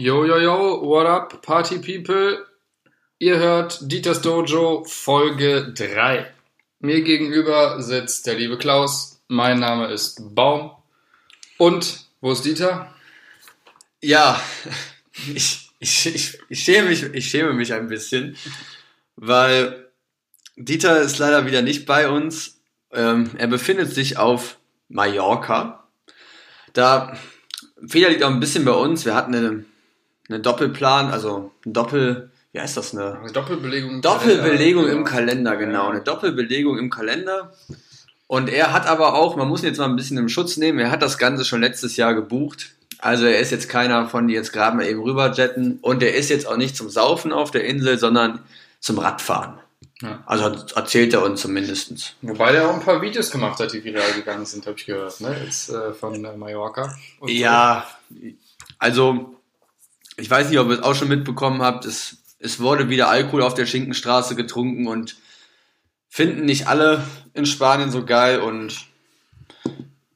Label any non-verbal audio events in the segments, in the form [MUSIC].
Yo, yo, yo, what up, Party People? Ihr hört Dieters Dojo Folge 3. Mir gegenüber sitzt der liebe Klaus. Mein Name ist Baum. Und, wo ist Dieter? Ja, [LAUGHS] ich, ich, ich, ich, schäme mich, ich schäme mich ein bisschen, weil Dieter ist leider wieder nicht bei uns. Ähm, er befindet sich auf Mallorca. Da Fehler liegt auch ein bisschen bei uns. Wir hatten eine, eine Doppelplan, also ein Doppel, wie heißt das? Eine, Eine Doppelbelegung. im Doppelbelegung Kalender. im Kalender, genau. Eine Doppelbelegung im Kalender. Und er hat aber auch, man muss ihn jetzt mal ein bisschen im Schutz nehmen, er hat das Ganze schon letztes Jahr gebucht. Also er ist jetzt keiner von, die jetzt gerade mal eben rüberjetten. Und er ist jetzt auch nicht zum Saufen auf der Insel, sondern zum Radfahren. Ja. Also erzählt er uns zumindestens. Wobei der auch ein paar Videos gemacht hat, die viral gegangen sind, habe ich gehört, ne? Jetzt äh, von äh, Mallorca. Und so. Ja, also ich weiß nicht, ob ihr es auch schon mitbekommen habt, es, es wurde wieder Alkohol auf der Schinkenstraße getrunken und finden nicht alle in Spanien so geil und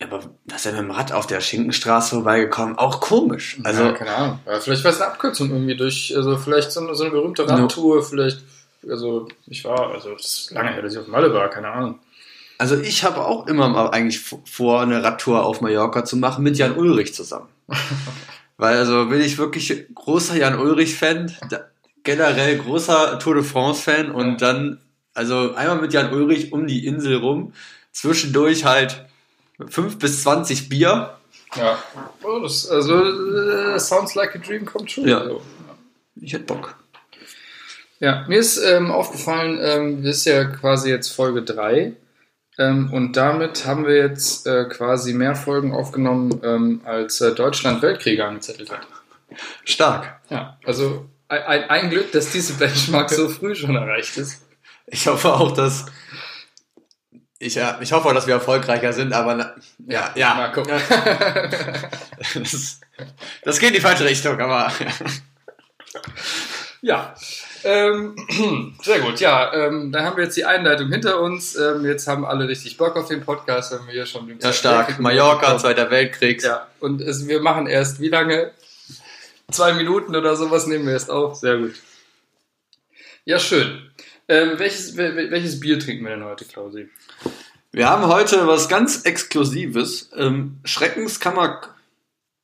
aber dass er mit dem Rad auf der Schinkenstraße vorbeigekommen, auch komisch. Also ja, keine Ahnung. Ja, vielleicht war es eine Abkürzung irgendwie durch, also vielleicht so eine, so eine berühmte Radtour, vielleicht, also ich war, also das ist lange her, dass ich auf Malle war, keine Ahnung. Also ich habe auch immer mal eigentlich vor, eine Radtour auf Mallorca zu machen mit Jan Ulrich zusammen. [LAUGHS] Weil also bin ich wirklich großer Jan Ulrich-Fan, generell großer Tour de France-Fan und dann, also einmal mit Jan Ulrich um die Insel rum, zwischendurch halt 5 bis 20 Bier. Ja. Oh, das, also, äh, sounds like a dream come true. Ja. Also, Ich hätte Bock. Ja, mir ist ähm, aufgefallen, ähm, das ist ja quasi jetzt Folge 3. Ähm, und damit haben wir jetzt äh, quasi mehr Folgen aufgenommen, ähm, als äh, Deutschland Weltkriege angezettelt hat. Stark. Ja, also ein, ein, Glück, dass diese Benchmark so früh schon erreicht ist. Ich hoffe auch, dass ich, ja, ich hoffe auch, dass wir erfolgreicher sind, aber na, ja, ja. Mal gucken. [LAUGHS] Das, das geht in die falsche Richtung, aber Ja, ähm, [CLEARS THROAT] sehr gut. Ja, ähm, da haben wir jetzt die Einleitung hinter uns. Ähm, jetzt haben alle richtig Bock auf den Podcast, wenn wir hier schon den ja stark. Mallorca, Zweiter Weltkrieg. Ja, und es, wir machen erst wie lange? Zwei Minuten oder sowas nehmen wir erst auf. Sehr gut. Ja, schön. Ähm, welches, wel- wel- welches Bier trinken wir denn heute, Klausi? Wir haben heute was ganz Exklusives. Ähm, Schreckenskammer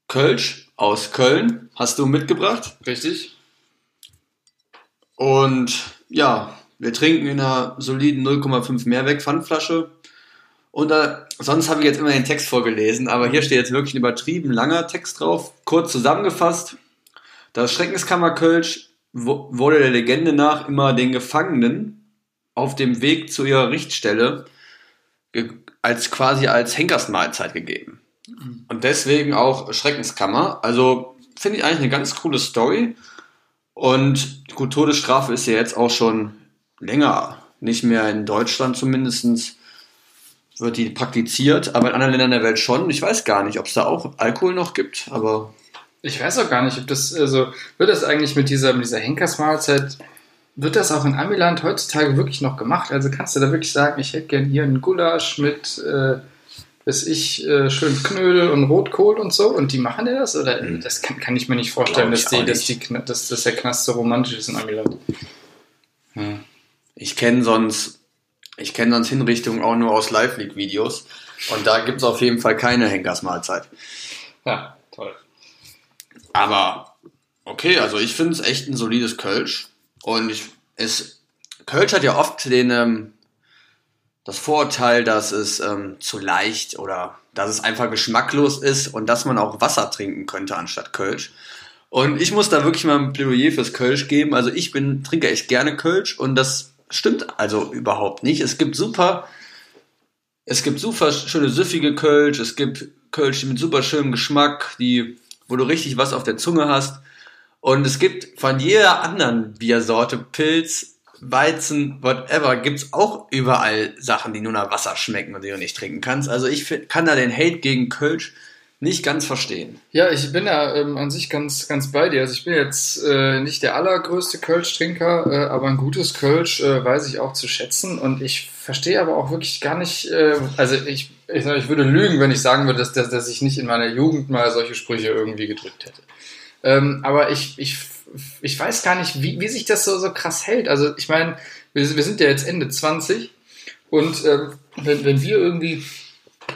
Kölsch aus Köln hast du mitgebracht. Richtig? Und ja, wir trinken in einer soliden 0,5 Mehrweg Pfandflasche. Und da, sonst habe ich jetzt immer den Text vorgelesen, aber hier steht jetzt wirklich ein übertrieben langer Text drauf. Kurz zusammengefasst. Das Schreckenskammer Kölsch wurde der Legende nach immer den Gefangenen auf dem Weg zu ihrer Richtstelle als quasi als Henkersmahlzeit gegeben. Und deswegen auch Schreckenskammer. Also finde ich eigentlich eine ganz coole Story. Und gut, Todesstrafe ist ja jetzt auch schon länger nicht mehr in Deutschland zumindestens wird die praktiziert, aber in anderen Ländern der Welt schon. Ich weiß gar nicht, ob es da auch Alkohol noch gibt, aber Ich weiß auch gar nicht, ob das, also, wird das eigentlich mit dieser, mit dieser Henkersmahlzeit, wird das auch in Amiland heutzutage wirklich noch gemacht? Also kannst du da wirklich sagen, ich hätte gern hier einen Gulasch mit, äh, weiß ich, äh, schön Knödel und Rotkohl und so und die machen dir das? Oder das kann, kann ich mir nicht vorstellen, dass, die, dass, die, dass, dass der Knast so romantisch ist in Amiland. Hm. ich kenne sonst, ich kenne sonst Hinrichtungen auch nur aus Live-League-Videos. Und da gibt es auf jeden Fall keine Henkersmahlzeit. Ja, toll. Aber okay, also ich finde es echt ein solides Kölsch. Und ich, es, Kölsch hat ja oft den, ähm, das Vorurteil, dass es ähm, zu leicht oder dass es einfach geschmacklos ist und dass man auch Wasser trinken könnte anstatt Kölsch. Und ich muss da wirklich mal ein Plädoyer fürs Kölsch geben. Also ich bin, trinke echt gerne Kölsch und das stimmt also überhaupt nicht. Es gibt super, es gibt super schöne süffige Kölsch, es gibt Kölsch mit super schönem Geschmack, die, wo du richtig was auf der Zunge hast. Und es gibt von jeder anderen Biersorte, Pilz, Weizen, whatever, gibt's auch überall Sachen, die nur nach Wasser schmecken und die du nicht trinken kannst. Also ich kann da den Hate gegen Kölsch nicht ganz verstehen. Ja, ich bin da ähm, an sich ganz, ganz bei dir. Also ich bin jetzt äh, nicht der allergrößte Kölsch-Trinker, äh, aber ein gutes Kölsch äh, weiß ich auch zu schätzen. Und ich verstehe aber auch wirklich gar nicht, äh, also ich, ich, ich würde lügen, wenn ich sagen würde, dass, dass, dass ich nicht in meiner Jugend mal solche Sprüche irgendwie gedrückt hätte. Ähm, aber ich, ich, ich weiß gar nicht, wie, wie sich das so, so krass hält. Also ich meine, wir, wir sind ja jetzt Ende 20 und ähm, wenn, wenn wir irgendwie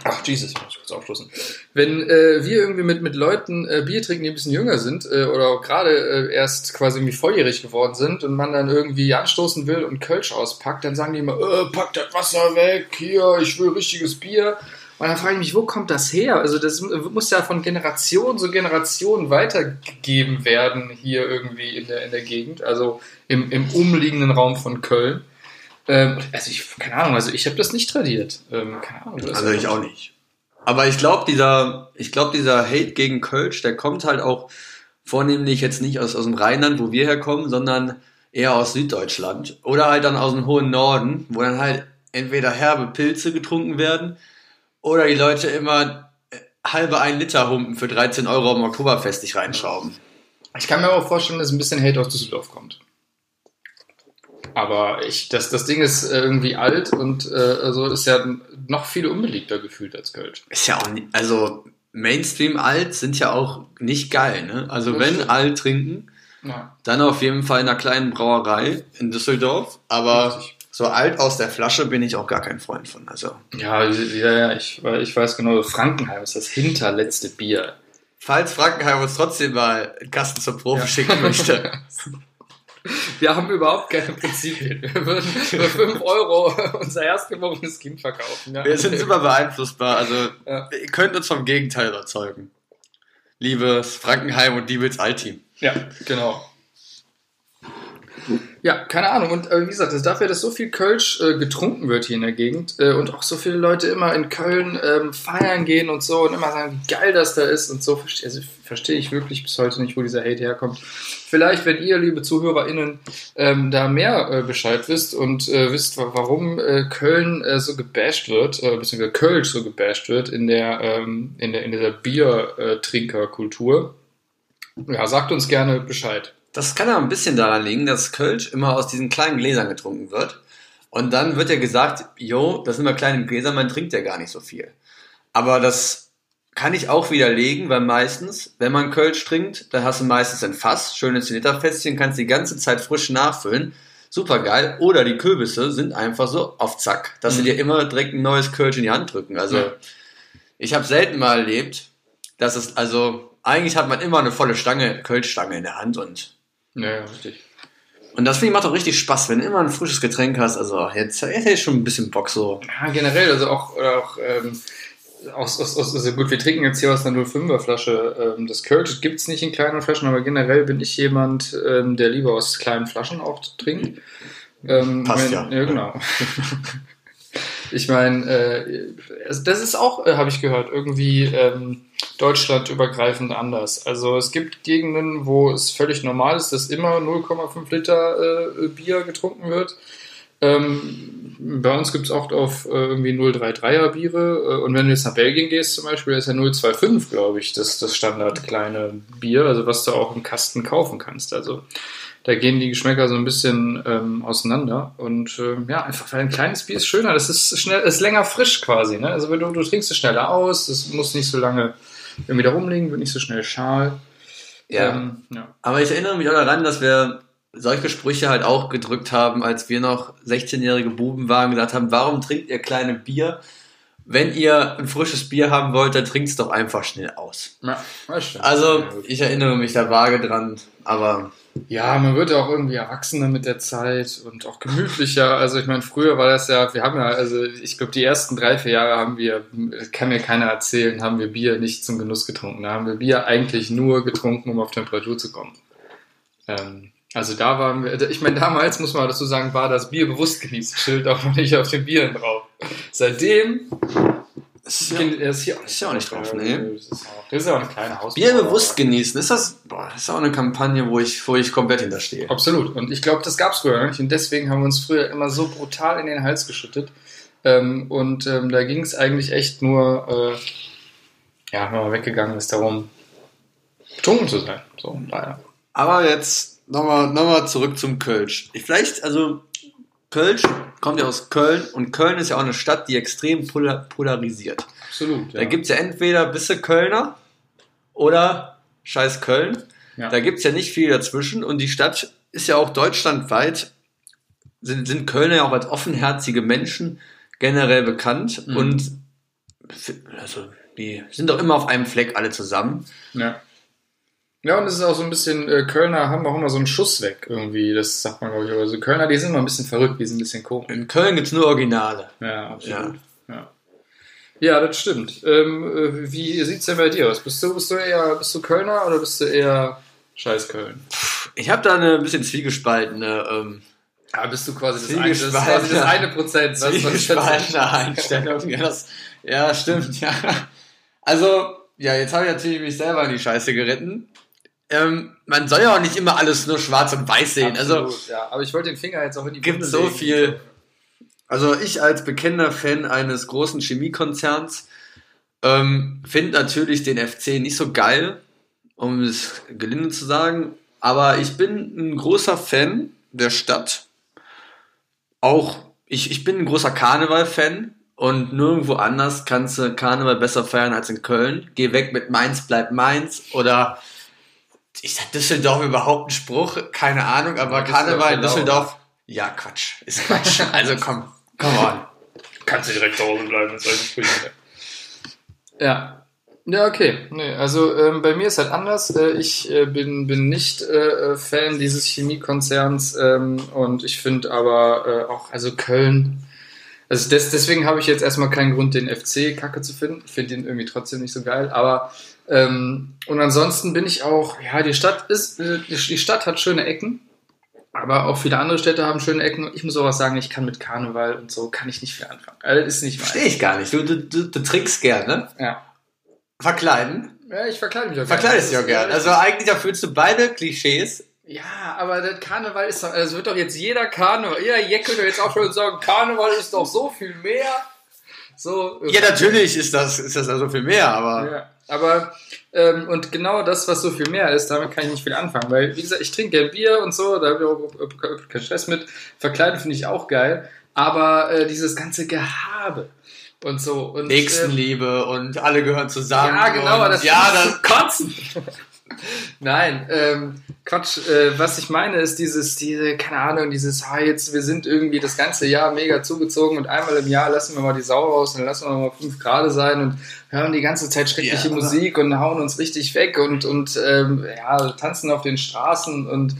Ach, Jesus, ich muss kurz aufstoßen. Wenn äh, wir irgendwie mit, mit Leuten äh, Bier trinken, die ein bisschen jünger sind äh, oder gerade äh, erst quasi irgendwie volljährig geworden sind und man dann irgendwie anstoßen will und Kölsch auspackt, dann sagen die immer, äh, pack das Wasser weg, hier, ich will richtiges Bier. Und dann frage ich mich, wo kommt das her? Also das muss ja von Generation zu Generation weitergegeben werden hier irgendwie in der, in der Gegend, also im, im umliegenden Raum von Köln. Ähm, also ich, keine Ahnung, also ich habe das nicht tradiert. Ähm, keine Ahnung. Also ich auch nicht. Aber ich glaube, dieser, ich glaube, dieser Hate gegen Kölsch, der kommt halt auch vornehmlich jetzt nicht aus, aus dem Rheinland, wo wir herkommen, sondern eher aus Süddeutschland. Oder halt dann aus dem hohen Norden, wo dann halt entweder herbe Pilze getrunken werden oder die Leute immer äh, halbe ein Liter Humpen für 13 Euro am Oktoberfest sich reinschrauben. Ich kann mir auch vorstellen, dass ein bisschen Hate aus Düsseldorf kommt. Aber ich, das, das Ding ist äh, irgendwie alt und äh, also ist ja noch viel unbeliebter gefühlt als Kölsch. Ist ja auch nicht, also Mainstream alt sind ja auch nicht geil, ne? Also das wenn stimmt. alt trinken, ja. dann auf jeden Fall in einer kleinen Brauerei in Düsseldorf, aber Richtig. So alt aus der Flasche bin ich auch gar kein Freund von. Also. Ja, ja, ja, ich, ich weiß genau, Frankenheim ist das hinterletzte Bier. Falls Frankenheim uns trotzdem mal einen Kasten zur Probe ja. schicken möchte. [LAUGHS] Wir haben überhaupt keine Prinzipien. Wir würden für 5 Euro unser erstgeborenes Kind verkaufen. Ja. Wir sind super beeinflussbar. Also, ja. ihr könnt uns vom Gegenteil überzeugen. Liebes Frankenheim und liebes Alteam. Ja, genau. Ja, keine Ahnung. Und äh, wie gesagt, das dafür, dass so viel Kölsch äh, getrunken wird hier in der Gegend äh, und auch so viele Leute immer in Köln ähm, feiern gehen und so und immer sagen, wie geil das da ist und so. Also verstehe ich wirklich bis heute nicht, wo dieser Hate herkommt. Vielleicht, wenn ihr, liebe ZuhörerInnen, ähm, da mehr äh, Bescheid wisst und äh, wisst, warum äh, Köln so gebasht wird, äh, beziehungsweise Kölsch so gebasht wird in der, ähm, in der, in dieser Biertrinkerkultur, ja, sagt uns gerne Bescheid. Das kann aber ein bisschen daran liegen, dass Kölsch immer aus diesen kleinen Gläsern getrunken wird. Und dann wird ja gesagt, jo, das sind immer kleine Gläser, man trinkt ja gar nicht so viel. Aber das kann ich auch widerlegen, weil meistens, wenn man Kölsch trinkt, dann hast du meistens ein Fass, schönes Literfässchen, kannst die ganze Zeit frisch nachfüllen. Super geil. Oder die Kürbisse sind einfach so auf Zack, dass mhm. sie dir immer direkt ein neues Kölsch in die Hand drücken. Also, ja. ich habe selten mal erlebt, dass es, also, eigentlich hat man immer eine volle Stange, Kölschstange in der Hand und ja, ja, richtig. Und das finde ich macht auch richtig Spaß, wenn du immer ein frisches Getränk hast. Also jetzt, jetzt hätte ich schon ein bisschen Bock so. Ja, generell, also auch, auch ähm, aus, aus, aus, also gut, wir trinken jetzt hier aus einer 05er Flasche. Ähm, das Kölsch gibt es nicht in kleinen Flaschen, aber generell bin ich jemand, ähm, der lieber aus kleinen Flaschen auch trinkt. Ähm, Passt wenn, ja. Ja, genau. [LAUGHS] [LAUGHS] ich meine, äh, also das ist auch, äh, habe ich gehört, irgendwie ähm, deutschlandübergreifend anders. Also es gibt Gegenden, wo es völlig normal ist, dass immer 0,5 Liter äh, Bier getrunken wird. Ähm, bei uns gibt es auch auf äh, irgendwie 033er Biere. Äh, und wenn du jetzt nach Belgien gehst zum Beispiel, ist ja 025, glaube ich, das, das Standard kleine Bier, also was du auch im Kasten kaufen kannst. Also da gehen die Geschmäcker so ein bisschen ähm, auseinander. Und äh, ja, einfach weil ein kleines Bier ist schöner. Das ist schnell, ist länger frisch quasi. Ne? Also du, du trinkst es schneller aus, es muss nicht so lange irgendwie da rumliegen, wird nicht so schnell schal. Ja. Ähm, ja. Aber ich erinnere mich auch daran, dass wir solche Sprüche halt auch gedrückt haben, als wir noch 16-jährige Buben waren, gesagt haben, warum trinkt ihr kleine Bier? Wenn ihr ein frisches Bier haben wollt, dann trinkt es doch einfach schnell aus. Ja, also, ich erinnere mich da vage dran, aber ja, man wird ja auch irgendwie erwachsener mit der Zeit und auch gemütlicher. Also ich meine, früher war das ja, wir haben ja, also ich glaube, die ersten drei, vier Jahre haben wir, kann mir keiner erzählen, haben wir Bier nicht zum Genuss getrunken. Da haben wir Bier eigentlich nur getrunken, um auf Temperatur zu kommen. Ähm, also da waren wir, ich meine, damals muss man dazu sagen, war das Bier bewusst genießen Schild auch noch nicht auf den Bieren drauf. Seitdem das ist, ja, ist, hier ist ja auch nicht drauf, nee. Das ist, auch, ist ja auch eine kleine Haus. Bier bewusst genießen, ist das, boah, das ist auch eine Kampagne, wo ich, wo ich komplett hinterstehe. Nicht. Und ich glaube, das gab es früher nicht. Und deswegen haben wir uns früher immer so brutal in den Hals geschüttet. Ähm, und ähm, da ging es eigentlich echt nur, äh, ja, wenn man weggegangen ist, darum, betrunken zu sein. So, daher. Aber jetzt nochmal noch mal zurück zum Kölsch. Ich vielleicht, also Kölsch kommt ja aus Köln und Köln ist ja auch eine Stadt, die extrem polarisiert. Absolut. Ja. Da gibt es ja entweder bisse Kölner oder scheiß Köln. Ja. Da gibt es ja nicht viel dazwischen und die Stadt ist ja auch deutschlandweit, sind, sind Kölner ja auch als offenherzige Menschen generell bekannt mhm. und also die sind doch immer auf einem Fleck alle zusammen. Ja. Ja, und es ist auch so ein bisschen, äh, Kölner haben auch immer so einen Schuss weg irgendwie, das sagt man glaube ich. Aber so Kölner, die sind immer ein bisschen verrückt, die sind ein bisschen komisch. In Köln gibt es nur Originale. Ja, absolut. Ja, ja. ja das stimmt. Ähm, äh, wie es denn bei dir aus? Bist du, bist du eher, bist du Kölner oder bist du eher Scheiß Köln? Ich habe da eine bisschen zwiegespaltene, ähm, ja, bist du quasi das, ein, das, quasi das eine Prozent. Zwiegespaltene Einstellung. Ja, das, ja, stimmt, ja. Also, ja, jetzt habe ich natürlich mich selber in die Scheiße geritten ähm, man soll ja auch nicht immer alles nur schwarz und weiß sehen. Also, Absolut, also, ja, aber ich wollte den Finger jetzt auch in die Gibt so legen. viel. Also ich als bekennender Fan eines großen Chemiekonzerns ähm, finde natürlich den FC nicht so geil, um es gelinde zu sagen. Aber ich bin ein großer Fan der Stadt. Auch ich, ich bin ein großer Karneval-Fan und nirgendwo anders kannst du Karneval besser feiern als in Köln. Geh weg mit Mainz, bleib Mainz oder ist das Düsseldorf überhaupt ein Spruch? Keine Ahnung, aber ja, Karneval in Düsseldorf, ja, Quatsch, ist Quatsch. [LAUGHS] also komm, komm on. Kannst du direkt zu Hause bleiben, wenn es Sprüche Ja. Ja, okay. Nee, also ähm, bei mir ist halt anders. Äh, ich äh, bin, bin nicht äh, Fan dieses Chemiekonzerns ähm, und ich finde aber äh, auch, also Köln, also des, deswegen habe ich jetzt erstmal keinen Grund, den FC kacke zu finden. Ich finde ihn irgendwie trotzdem nicht so geil, aber ähm, und ansonsten bin ich auch, ja, die Stadt ist, äh, die Stadt hat schöne Ecken, aber auch viele andere Städte haben schöne Ecken. Ich muss auch was sagen, ich kann mit Karneval und so kann ich nicht viel anfangen. Also ist nicht Verstehe ich gar nicht. Du, du, du, du trinkst gerne. Ja. Verkleiden? Ja, ich verkleide mich auch gerne. Verkleidest dich auch gerne. Also eigentlich erfüllst du beide Klischees. Ja, aber der Karneval ist doch, es wird doch jetzt jeder Karneval, jeder Jeckel jetzt auch schon sagen, Karneval ist doch so viel mehr. So, ja, natürlich ist das, ist das also viel mehr, aber. Ja. Aber, ähm, und genau das, was so viel mehr ist, damit kann ich nicht viel anfangen. Weil, wie gesagt, ich trinke gerne Bier und so, da habe ich auch keinen Stress mit. Verkleiden finde ich auch geil. Aber äh, dieses ganze Gehabe und so. Und, Nächstenliebe äh, und alle gehören zusammen. Ja, genau, das ja, das Kotzen. Nein, ähm, Quatsch. Äh, was ich meine ist dieses, diese, keine Ahnung, dieses, ah, jetzt, wir sind irgendwie das ganze Jahr mega zugezogen und einmal im Jahr lassen wir mal die Sau raus und dann lassen wir mal fünf Grad sein und hören die ganze Zeit schreckliche ja, Musik und hauen uns richtig weg und, und ähm, ja, tanzen auf den Straßen und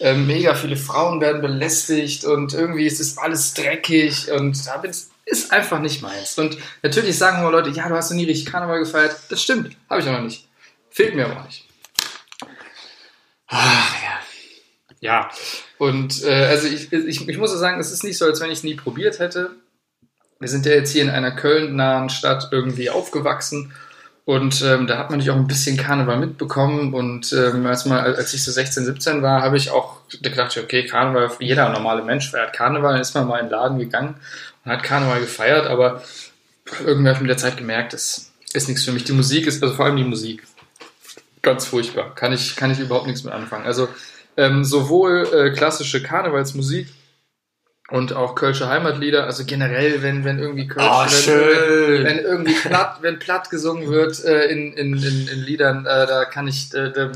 ähm, mega viele Frauen werden belästigt und irgendwie ist es alles dreckig und da ist einfach nicht meins. Und natürlich sagen immer Leute, ja, du hast noch nie richtig Karneval gefeiert. Das stimmt, habe ich auch noch nicht. Fehlt mir aber auch nicht. Ach, ja. Ja, und äh, also ich, ich, ich muss sagen, es ist nicht so, als wenn ich es nie probiert hätte. Wir sind ja jetzt hier in einer Köln-nahen Stadt irgendwie aufgewachsen und ähm, da hat man natürlich auch ein bisschen Karneval mitbekommen. Und ähm, als, mal, als ich so 16, 17 war, habe ich auch gedacht, okay, Karneval, jeder normale Mensch feiert Karneval. Dann ist man mal in den Laden gegangen und hat Karneval gefeiert, aber irgendwie habe ich mit der Zeit gemerkt, das ist nichts für mich. Die Musik ist, also vor allem die Musik, Ganz furchtbar. Kann ich, kann ich überhaupt nichts mit anfangen. Also ähm, sowohl äh, klassische Karnevalsmusik und auch Kölsche Heimatlieder, also generell, wenn, wenn irgendwie Kölsch, oh, wenn, wenn, irgendwie platt, wenn platt gesungen wird äh, in, in, in, in Liedern, äh, da kann ich, äh, da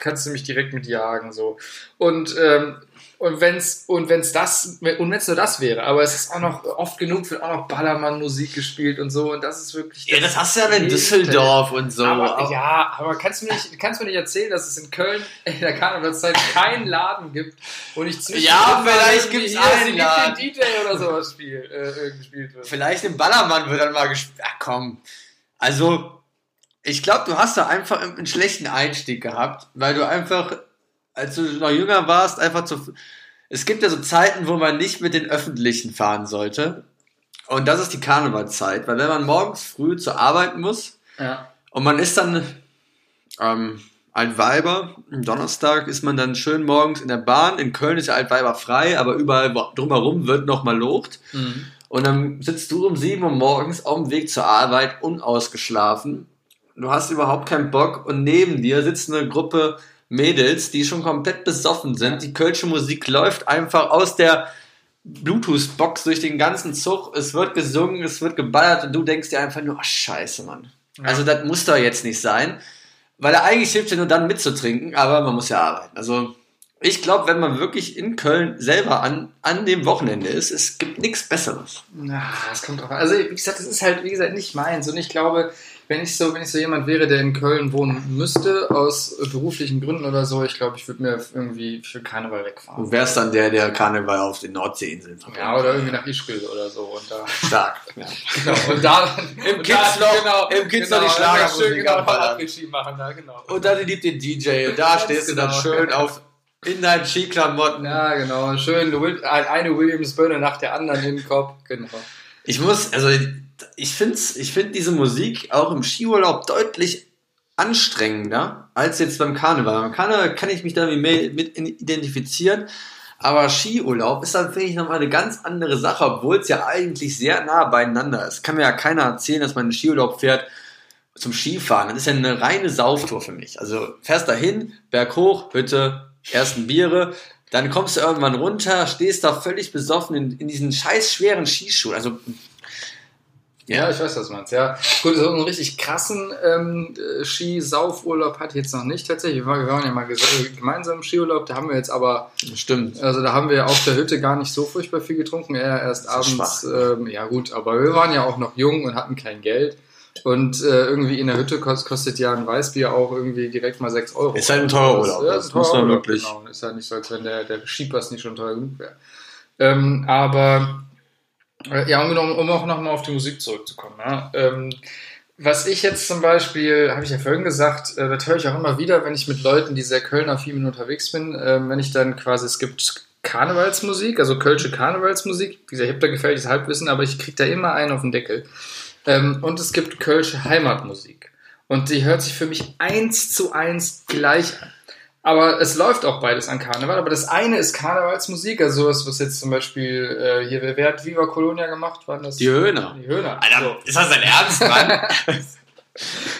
kannst du mich direkt mit jagen, so. Und ähm, und wenn's, und wenn's das, und wenn's nur das wäre, aber es ist auch noch, oft genug wird auch noch Ballermann-Musik gespielt und so, und das ist wirklich. Ja, das hast du ja in Düsseldorf und so. Aber, ja, aber kannst du mir nicht, kannst du mir nicht erzählen, dass es in Köln in der Karnevalszeit keinen Laden gibt, wo nicht zwischen. Ja, vielleicht gibt's einen Laden. DJ oder sowas spiel, äh, gespielt wird. Vielleicht im Ballermann wird dann mal gespielt. Ach komm. Also, ich glaube, du hast da einfach einen schlechten Einstieg gehabt, weil du einfach als du noch jünger warst, einfach zu. Es gibt ja so Zeiten, wo man nicht mit den Öffentlichen fahren sollte. Und das ist die Karnevalzeit, weil wenn man morgens früh zur Arbeit muss ja. und man ist dann ähm, Altweiber, am Donnerstag ist man dann schön morgens in der Bahn. In Köln ist ja Altweiber frei, aber überall drumherum wird nochmal locht. Mhm. Und dann sitzt du um 7 Uhr morgens auf dem Weg zur Arbeit unausgeschlafen. Du hast überhaupt keinen Bock und neben dir sitzt eine Gruppe Mädels, die schon komplett besoffen sind. Die kölsche Musik läuft einfach aus der Bluetooth-Box durch den ganzen Zug. Es wird gesungen, es wird geballert und du denkst dir einfach nur, ach scheiße, Mann. Ja. Also das muss doch jetzt nicht sein. weil er eigentlich hilft ja nur dann mitzutrinken, aber man muss ja arbeiten. Also ich glaube, wenn man wirklich in Köln selber an, an dem Wochenende ist, es gibt nichts Besseres. Na, das kommt drauf an. Also, wie gesagt, das ist halt, wie gesagt, nicht meins. Und ich glaube, wenn ich so, wenn ich so jemand wäre, der in Köln wohnen müsste, aus beruflichen Gründen oder so, ich glaube, ich würde mir irgendwie für Karneval wegfahren. Du wärst dann der, der Karneval auf den Nordseeinseln verbringt. Ja, oder irgendwie nach Ischgl oder so. Und da, Stark. Ja. [LAUGHS] genau, und da Im Kids noch- genau, im Kids genau, noch die Schlagermusik schön, genau. Après-Ski machen, da, genau. Und dann liebt den DJ und da stehst du dann genau. schön auf in deinen Skiklamotten. Ja, genau. Schön, eine Williams-Birne nach der anderen den Kopf. Genau. Ich muss, also ich finde ich find diese Musik auch im Skiurlaub deutlich anstrengender als jetzt beim Karneval. Beim Karneval kann ich mich da mehr mit identifizieren, aber Skiurlaub ist dann, finde ich, nochmal eine ganz andere Sache, obwohl es ja eigentlich sehr nah beieinander ist. Kann mir ja keiner erzählen, dass man in den Skiurlaub fährt zum Skifahren. Das ist ja eine reine Sauftour für mich. Also fährst dahin, Berg hoch, Hütte, ersten Biere, dann kommst du irgendwann runter, stehst da völlig besoffen in, in diesen scheiß schweren Skischuhen. Also Ja, ich weiß, was du meinst. Ja, gut, so einen richtig krassen ähm, äh, Skisaufurlaub hatte ich jetzt noch nicht tatsächlich. Wir waren, ja mal ges- gemeinsam im Skiurlaub, da haben wir jetzt aber, stimmt. also da haben wir auf der Hütte gar nicht so furchtbar viel getrunken, eher erst Das abends. Ähm, ja gut, aber wir waren ja auch noch jung und hatten kein Geld. Und äh, irgendwie in der Hütte kost, kostet ja ein Weißbier auch irgendwie direkt mal 6 Euro. Ist halt ein teurer Urlaub, Ja, das ist ein muss man wirklich- Genau. Ist halt nicht so, als wenn der, der Skipass nicht schon teuer genug wäre. Ähm, aber äh, Ja, um, um auch nochmal auf die Musik zurückzukommen. Ja. Ähm, was ich jetzt zum Beispiel, habe ich ja vorhin gesagt, äh, das höre ich auch immer wieder, wenn ich mit Leuten, die sehr Kölner-Firmen unterwegs bin, ähm, wenn ich dann quasi, es gibt Karnevalsmusik, also kölsche Karnevalsmusik, wie gesagt, ich habe da gefährliches Halbwissen, aber ich kriege da immer einen auf den Deckel. Ähm, und es gibt kölsche Heimatmusik. Und die hört sich für mich eins zu eins gleich an. Aber es läuft auch beides an Karneval. Aber das eine ist Karnevalsmusik, also sowas, was jetzt zum Beispiel äh, hier, wer, hat Viva Colonia gemacht? Waren das Die Höhner. Die Höhner. Alter, ist das dein Ernst, Mann? [LAUGHS]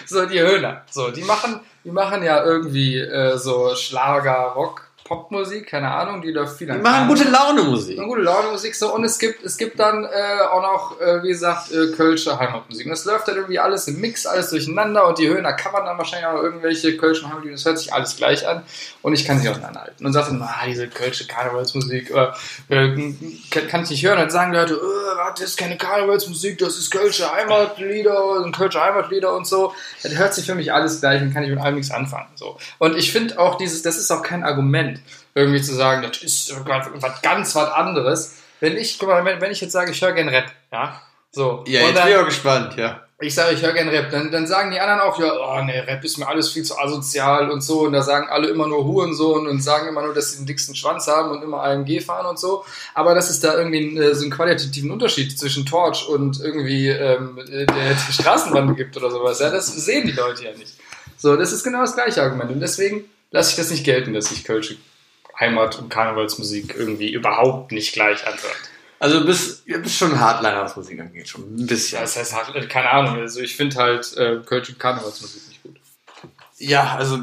So, die Höhner. So, die machen, die machen ja irgendwie äh, so Schlager, Rock, Popmusik, keine Ahnung, die läuft viel Die an machen Karneval. gute Laune Musik. Eine gute Laune Musik so und es gibt es gibt dann äh, auch noch äh, wie gesagt äh, kölsche Heimatmusik. Und das läuft dann irgendwie alles im Mix alles durcheinander und die Höhner covern dann wahrscheinlich auch irgendwelche kölschen Heimatmusik. Das hört sich alles gleich an und ich kann es nicht auseinanderhalten. Und sagt dann ah diese kölsche Karnevalsmusik äh, äh, kann, kann ich nicht hören. Dann sagen die Leute äh, das ist keine Karnevalsmusik das ist kölsche Heimatlieder und kölsche Heimatlieder und so. Das hört sich für mich alles gleich und kann ich mit allem nichts anfangen so. Und ich finde auch dieses das ist auch kein Argument irgendwie zu sagen, das ist was ganz was anderes. Wenn ich, guck mal, wenn, ich jetzt sage, ich höre gern Rap, ja, so. Ja, jetzt dann, bin ich auch gespannt, ja. ich sage, ich höre gern Rap, dann, dann sagen die anderen auch, ja, oh nee, Rap ist mir alles viel zu asozial und so. Und da sagen alle immer nur Hurensohn und sagen immer nur, dass sie den dicksten Schwanz haben und immer AMG fahren und so. Aber dass es da irgendwie äh, so einen qualitativen Unterschied zwischen Torch und irgendwie ähm, der, der Straßenbahn gibt oder sowas, ja, das sehen die Leute ja nicht. So, das ist genau das gleiche Argument. Und deswegen lasse ich das nicht gelten, dass sich Kölsche Heimat- und Karnevalsmusik irgendwie überhaupt nicht gleich anhört. Also du bist, du bist schon Hardliner, was Musik angeht, schon ein bisschen. Ja, das heißt, halt, keine Ahnung, also ich finde halt äh, Kölsche Karnevalsmusik nicht gut. Ja, also,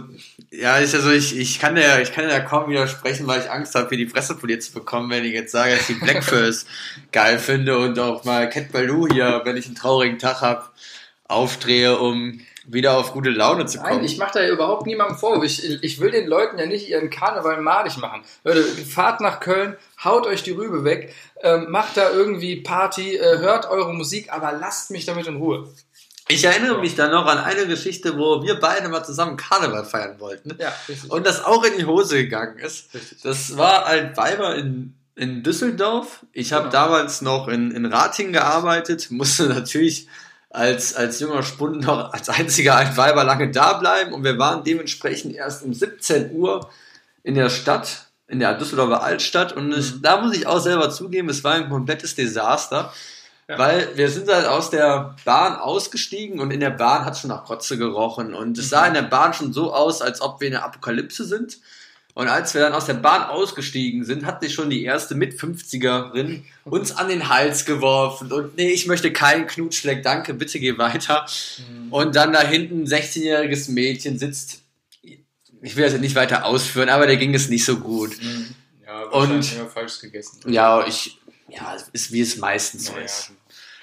ja, ist ja so, ich, ich kann ja, ich kann ja kaum widersprechen, weil ich Angst habe, hier die Fresse poliert zu bekommen, wenn ich jetzt sage, dass ich die Blackfurs [LAUGHS] geil finde und auch mal Cat Baloo hier, wenn ich einen traurigen Tag habe, aufdrehe, um wieder auf gute Laune zu kommen. Nein, ich mache da ja überhaupt niemandem Vorwurf. Ich, ich will den Leuten ja nicht ihren Karneval madig machen. Leute, fahrt nach Köln, haut euch die Rübe weg, ähm, macht da irgendwie Party, äh, hört eure Musik, aber lasst mich damit in Ruhe. Ich erinnere mich dann noch an eine Geschichte, wo wir beide mal zusammen Karneval feiern wollten. Ja, richtig. Und das auch in die Hose gegangen ist. Richtig. Das war ein Weiber in, in Düsseldorf. Ich habe Genau. damals noch in, in Rating gearbeitet, [LAUGHS] musste natürlich als, als junger Spund noch als einziger ein Weiber lange da bleiben und wir waren dementsprechend erst um 17 Uhr in der Stadt, in der Düsseldorfer Altstadt und Mhm. es, da muss ich auch selber zugeben, es war ein komplettes Desaster. Ja. Weil wir sind halt aus der Bahn ausgestiegen und in der Bahn hat schon nach Kotze gerochen. Und es sah in der Bahn schon so aus, als ob wir in der Apokalypse sind. Und als wir dann aus der Bahn ausgestiegen sind, hat sich schon die erste Mit-50erin uns an den Hals geworfen. Und nee, ich möchte keinen Knutschleck, danke, bitte geh weiter. Und dann da hinten ein 16-jähriges Mädchen sitzt. Ich will das jetzt nicht weiter ausführen, aber der ging es nicht so gut. Ja, wahrscheinlich immer falsch gegessen. Ja, ich, ja, es ist wie es meistens so Ja, ist.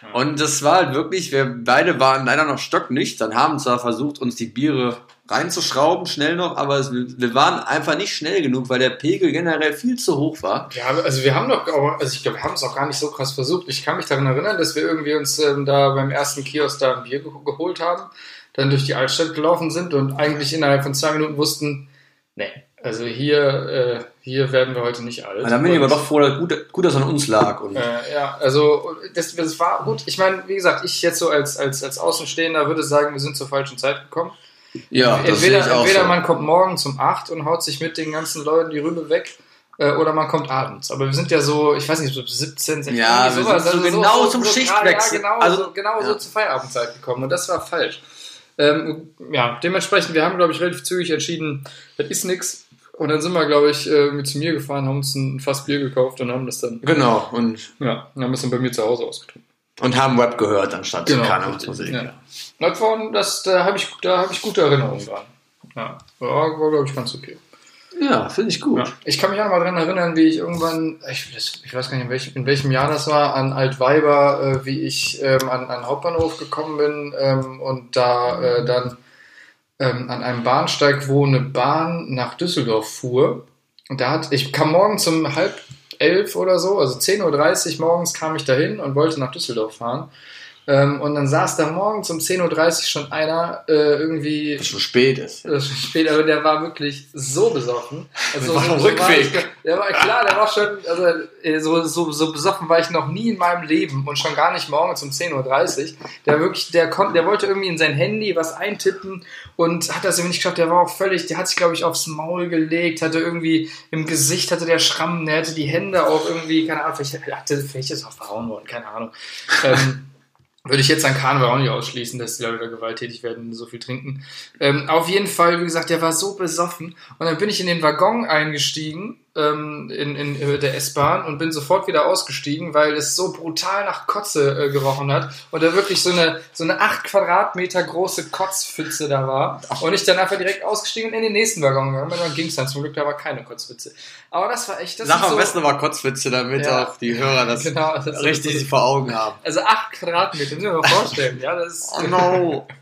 ja. Und das war halt wirklich, wir beide waren leider noch stocknüchtern, haben zwar versucht, uns die Biere reinzuschrauben, schnell noch, aber es, wir waren einfach nicht schnell genug, weil der Pegel generell viel zu hoch war. Ja, also wir haben doch, also ich glaube, wir haben es auch gar nicht so krass versucht. Ich kann mich daran erinnern, dass wir irgendwie uns ähm, da beim ersten Kiosk da ein Bier ge geholt haben, dann durch die Altstadt gelaufen sind und eigentlich innerhalb von zwei Minuten wussten, nee, also hier, äh, hier werden wir heute nicht alt. Ja, dann bin ich aber doch froh, dass gut, gut, dass an uns lag. Und Äh, ja, also das, das war gut. Ich meine, wie gesagt, ich jetzt so als, als, als Außenstehender würde sagen, wir sind zur falschen Zeit gekommen. Ja, das sehe entweder ich auch entweder so. man kommt morgens um 8 und haut sich mit den ganzen Leuten die Rübe weg. äh, Oder man kommt abends. Aber wir sind ja so, ich weiß nicht, so 17, 16, Ja, irgendwie wir sind so genau zum Schichtwechsel. Ja, genau, Also, so, genau ja. so zur Feierabendzeit gekommen. Und das war falsch. Ähm, ja, dementsprechend, wir haben, glaube ich, relativ zügig entschieden, das ist nix. Und dann sind wir, glaube ich, äh, mit zu mir gefahren, haben uns ein Fass Bier gekauft und haben das dann, Genau, und, ja, haben das dann bei mir zu Hause ausgetrunken. Und haben Rap gehört anstatt Genau, Karnevalsmusik. richtig, ja. Das war, das, da habe ich, da hab ich gute Erinnerungen dran. Ja, war, war glaube ich, ganz okay. Ja, finde ich gut. Ja. Ich kann mich auch noch mal daran erinnern, wie ich irgendwann, ich, ich weiß gar nicht, in welchem, in welchem Jahr das war, an Altweiber, äh, wie ich ähm, an, an Hauptbahnhof gekommen bin ähm, und da äh, dann ähm, an einem Bahnsteig, wo eine Bahn nach Düsseldorf fuhr. Und da hat, ich kam morgens um halb elf oder so, also 10.30 Uhr morgens kam ich dahin und wollte nach Düsseldorf fahren. Ähm, und dann saß da morgens um 10.30 Uhr schon einer äh, irgendwie Dass es schon spät ist. das ist spät, aber der war wirklich so besoffen. [LAUGHS] Also, Das war am so Rückweg. ich- der war klar, der war schon, also äh, so, so, so besoffen war ich noch nie in meinem Leben und schon gar nicht morgens um 10.30 Uhr. Der wirklich, der konnte, der wollte irgendwie in sein Handy was eintippen und hat das irgendwie nicht geschafft. Der war auch völlig, der hat sich, glaube ich, aufs Maul gelegt, hatte irgendwie im Gesicht hatte der Schramm, der hatte die Hände auch irgendwie, keine Ahnung, vielleicht hatte, vielleicht ist er auch verhauen worden, keine Ahnung. Ähm, würde ich jetzt an Karneval auch nicht ausschließen, dass die Leute da gewalttätig werden, sie so viel trinken. Ähm, auf jeden Fall, wie gesagt, der war so besoffen. Und dann bin ich in den Waggon eingestiegen, ähm, in, in äh, der S-Bahn, und bin sofort wieder ausgestiegen, weil es so brutal nach Kotze äh, gerochen hat. Und da wirklich so eine, so eine 8 Quadratmeter große Kotzpfütze da war. Und ich dann einfach direkt ausgestiegen und in den nächsten Waggon gegangen bin. Dann ging es dann zum Glück, da war keine Kotzpfütze. Aber das war echt, das Sag am so, besten nochmal Kotzwitze, damit Ja. auch die Hörer das [LAUGHS] Genau, das richtig vor Augen haben. Also 8 Quadratmeter, müssen wir mal vorstellen. Ja, das ist, Oh no. [LAUGHS]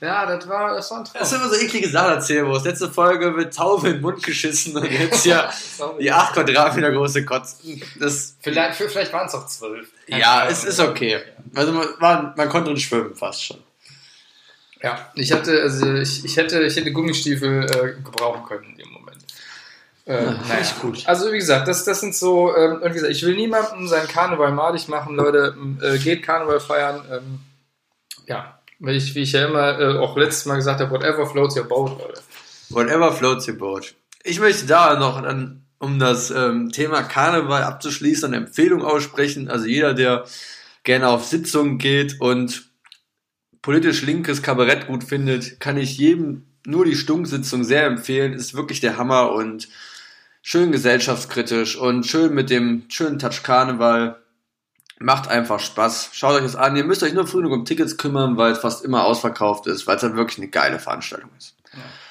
ja, das war, das war ein Traum. Das sind immer so eklige Sachen erzählen, wo letzte Folge mit Taufe in den Mund geschissen und jetzt ja [LAUGHS] die 8 Quadratmeter große Kotzen. Das, Vielleicht, vielleicht waren es auch zwölf. ja, es ist okay. Also man, man, man konnte drin schwimmen fast schon. Ja, ich hatte, also ich, ich hätte, ich hätte Gummistiefel äh, gebrauchen können in dem Moment. Ähm, finde ich gut. Also wie gesagt, das, das sind so, ähm, und wie gesagt, ich will niemandem seinen Karneval madig machen, Leute, ähm, äh, geht Karneval feiern. Ähm, ja, ich, wie ich ja immer äh, auch letztes Mal gesagt habe, whatever floats your boat, Leute. Whatever floats your boat. Ich möchte da noch dann, um das ähm, Thema Karneval abzuschließen, eine Empfehlung aussprechen. Also jeder, der gerne auf Sitzungen geht und politisch linkes Kabarett gut findet, kann ich jedem nur die Stunksitzung sehr empfehlen. Ist wirklich der Hammer und schön gesellschaftskritisch und schön mit dem schönen Touch Karneval. Macht einfach Spaß. Schaut euch das an. Ihr müsst euch nur früh genug um Tickets kümmern, weil es fast immer ausverkauft ist, weil es dann wirklich eine geile Veranstaltung ist.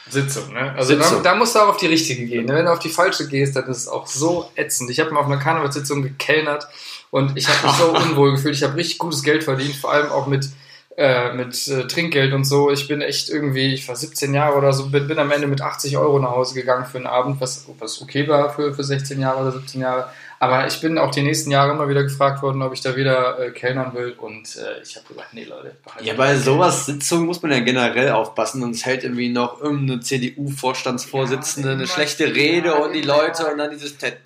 Sitzung, ne? Also Sitzung. Da, da musst du auch auf die richtige gehen. Ne? Wenn du auf die falsche gehst, dann ist es auch so ätzend. Ich habe mal auf einer Karnevalssitzung gekellnert und ich habe mich so [LAUGHS] unwohl gefühlt. Ich habe richtig gutes Geld verdient, vor allem auch mit, äh, mit äh, Trinkgeld und so. Ich bin echt irgendwie, ich war 17 Jahre oder so, bin, bin am Ende mit 80 Euro nach Hause gegangen für einen Abend, was, was okay war für, für 16 Jahre oder 17 Jahre. Aber ich bin auch die nächsten Jahre immer wieder gefragt worden, ob ich da wieder äh, kellnern will. Und äh, ich habe gesagt, nee, Leute. Ja, bei sowas Sitzungen muss man ja generell aufpassen, sonst hält irgendwie noch irgendeine CDU-Vorstandsvorsitzende Ja, eine immer- schlechte Rede ja, und die immer. Leute und dann dieses Tät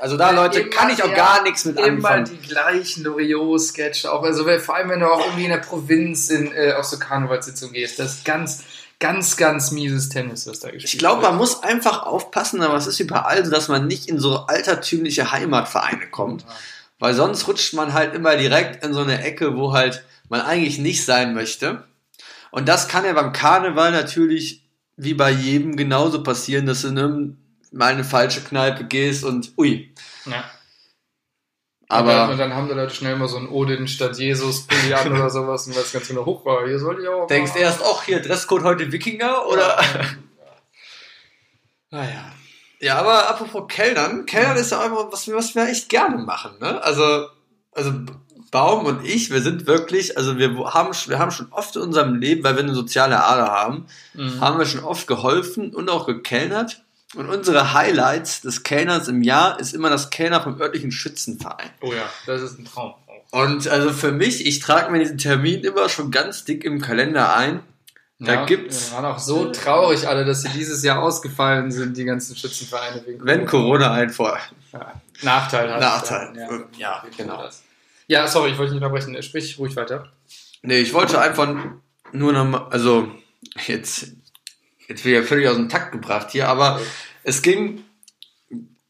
Also da, Leute, Immer- kann ich auch ja, gar nichts mit immer anfangen. die gleichen Loriot-Sketche auch. Also vor allem, wenn du auch irgendwie in der Provinz in, äh, auf so Karnevalssitzung gehst. Das ist ganz, ganz, ganz mieses Tennis, was da gespielt Ich glaube, man muss einfach aufpassen, aber es ist überall so, dass man nicht in so altertümliche Heimatvereine kommt. Weil sonst rutscht man halt immer direkt in so eine Ecke, wo halt man eigentlich nicht sein möchte. Und das kann ja beim Karneval natürlich wie bei jedem genauso passieren, dass du in mal eine falsche Kneipe gehst und ui. Ja. Aber und, dann, haben die Leute schnell mal so ein Odin statt Jesus Pulli an oder [LAUGHS] sowas und weil es ganz genau hoch war. Hier sollte ich auch. denkst mal- erst, auch hier Dresscode heute Wikinger oder? Ja. Naja. Ja, aber apropos Kellnern, Kellnern ist ja einfach was, was wir echt gerne machen, ne? Also, also Baum und ich, wir sind wirklich, also wir haben, wir haben schon oft in unserem Leben, weil wir eine soziale Ader haben, mhm. haben wir schon oft geholfen und auch gekellnert. Und unsere Highlights des Kellners im Jahr ist immer das Kellner vom örtlichen Schützenverein. Oh ja, das ist ein Traum. Und also für mich, ich trage mir diesen Termin immer schon ganz dick im Kalender ein. Da ja, gibt's. Wir waren auch so traurig alle, dass sie dieses Jahr ausgefallen sind, die ganzen Schützenvereine. Wegen Wenn Corona ein vor. Ja, Nachteil hat. Nachteil. Ja, ja genau. Das. Ja, sorry, ich wollte nicht unterbrechen. Sprich ruhig weiter. Nee, ich wollte einfach nur noch mal, also jetzt, jetzt ja völlig aus dem Takt gebracht hier, aber es ging,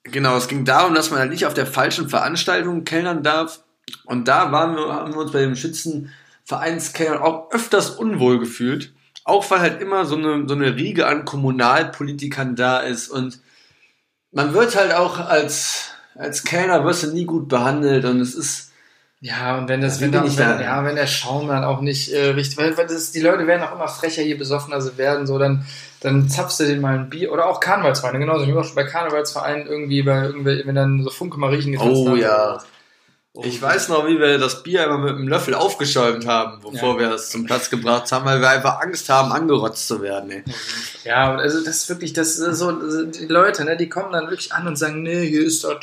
genau, es ging darum, dass man halt nicht auf der falschen Veranstaltung kellnern darf. Und da waren wir, haben wir uns bei dem Schützenvereinskellnern auch öfters unwohl gefühlt. Auch weil halt immer so eine, so eine Riege an Kommunalpolitikern da ist und man wird halt auch als, als Kellner wirst du nie gut behandelt und es ist, ja, und wenn das, wenn, da, wenn, da, ja, wenn der Schaum dann auch nicht äh, richtig, weil, weil das, die Leute werden auch immer frecher, je besoffener sie werden, so, dann, dann zapfst du den mal ein Bier, oder auch Karnevalsvereine, genauso, ich war schon bei Karnevalsvereinen irgendwie, bei irgendwie, wenn dann so Funke Mariechen getanzt Oh haben, ja. Ich weiß noch, wie wir das Bier immer mit einem Löffel aufgeschäumt haben, bevor ja. wir es zum Platz gebracht haben, weil wir einfach Angst haben, angerotzt zu werden. Ey. Ja, also das ist wirklich, das ist so, die Leute, ne, die kommen dann wirklich an und sagen, nee, hier ist das,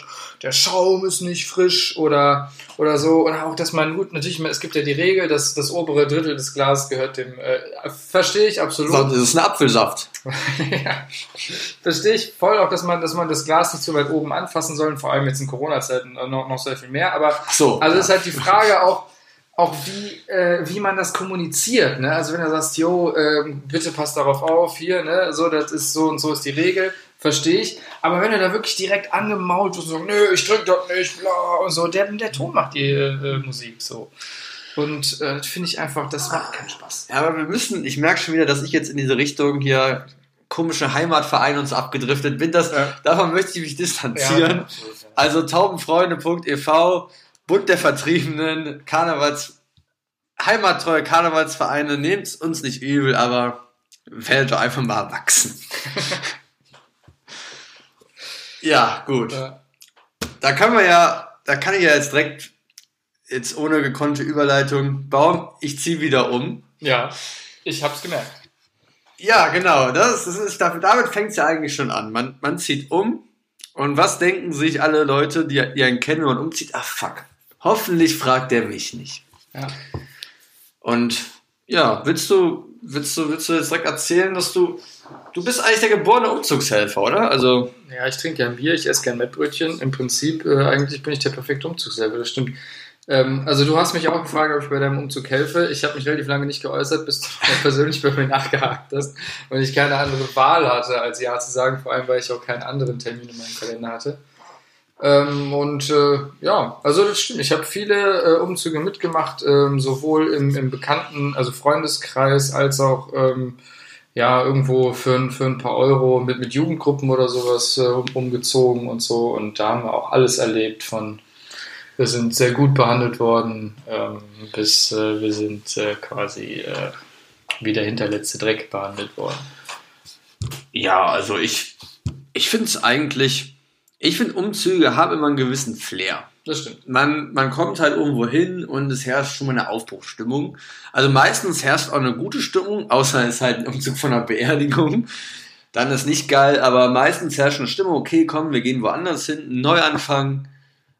der Schaum ist nicht frisch oder, oder so. Oder auch, dass man, gut, natürlich, es gibt ja die Regel, dass das obere Drittel des Glases gehört dem, äh, verstehe ich absolut. Das ist ein Apfelsaft. [LAUGHS] ja, verstehe ich voll auch, dass man, dass man das Glas nicht so weit oben anfassen soll, vor allem jetzt in Corona-Zeiten noch, noch sehr viel mehr, aber so, also ja. ist halt die Frage auch, auch wie, äh, wie man das kommuniziert. Ne? Also wenn du sagst, jo, äh, bitte passt darauf auf, hier, ne? so, das ist so und so ist die Regel, verstehe ich. Aber wenn du da wirklich direkt angemault und so, nö, ich drück das nicht, bla und so, der, der Ton macht die äh, Musik so. Und äh, finde ich einfach, das macht keinen Spaß. Ja, aber wir müssen, ich merke schon wieder, dass ich jetzt in diese Richtung hier komische Heimatverein und so abgedriftet bin. Das, ja. Davon möchte ich mich distanzieren. Ja, also taubenfreunde.ev Bund der Vertriebenen, Karnevals, heimattreue Karnevalsvereine, nehmt uns nicht übel, aber werdet doch einfach mal erwachsen. [LAUGHS] ja, gut. Ja. Da können wir ja, da kann ich ja jetzt direkt, jetzt ohne gekonnte Überleitung, bauen. Ich ziehe wieder um. Ja, ich hab's gemerkt. Ja, genau. Das, das ist, damit fängt es ja eigentlich schon an. Man, man zieht um. Und was denken sich alle Leute, die, die einen kennen und umzieht? Ah, fuck. Hoffentlich fragt er mich nicht. Ja. Und ja, willst du, willst du, willst du jetzt direkt erzählen, dass du, du bist eigentlich der geborene Umzugshelfer, oder? Also. Ja, ich trinke gern Bier, ich esse gern Mettbrötchen. Im Prinzip, äh, eigentlich bin ich der perfekte Umzugshelfer, das stimmt. Ähm, also du hast mich auch gefragt, ob ich bei deinem Umzug helfe. Ich habe mich relativ lange nicht geäußert, bis du [LAUGHS] persönlich bei mir nachgehakt hast und ich keine andere Wahl hatte, als Ja zu sagen, vor allem weil ich auch keinen anderen Termin in meinem Kalender hatte. Ähm, und äh, ja, also das stimmt. Ich habe viele äh, Umzüge mitgemacht, ähm, sowohl im, im, bekannten, also Freundeskreis, als auch ähm, ja irgendwo für, für ein paar Euro mit, mit Jugendgruppen oder sowas äh, umgezogen und so. Und da haben wir auch alles erlebt von wir sind sehr gut behandelt worden, ähm, bis äh, wir sind äh, quasi äh, wie der hinterletzte Dreck behandelt worden. Ja, also ich, ich finde es eigentlich ich finde, Umzüge haben immer einen gewissen Flair. Das stimmt. Man, man kommt halt irgendwo hin und es herrscht schon mal eine Aufbruchsstimmung. Also meistens herrscht auch eine gute Stimmung, außer es ist halt ein Umzug von einer Beerdigung. Dann ist nicht geil, aber meistens herrscht eine Stimmung, okay, komm, wir gehen woanders hin, ein Neuanfang,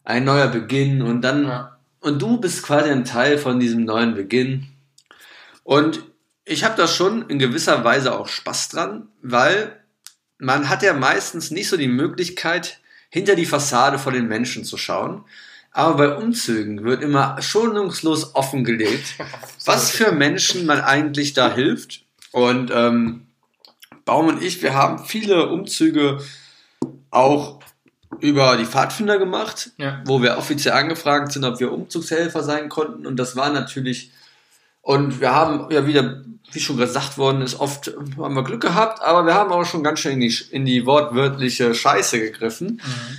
ein neuer Beginn und dann, ja. und du bist quasi ein Teil von diesem neuen Beginn. Und ich habe da schon in gewisser Weise auch Spaß dran, weil man hat ja meistens nicht so die Möglichkeit, hinter die Fassade von den Menschen zu schauen. Aber bei Umzügen wird immer schonungslos offengelegt, [LAUGHS] was für Menschen man eigentlich da hilft. Und ähm, Baum und ich, wir haben viele Umzüge auch über die Pfadfinder gemacht, ja. wo wir offiziell angefragt sind, ob wir Umzugshelfer sein konnten. Und das war natürlich, und wir haben ja wieder, wie schon gesagt worden ist, oft haben wir Glück gehabt, aber wir haben auch schon ganz schön in die, in die wortwörtliche Scheiße gegriffen. Mhm.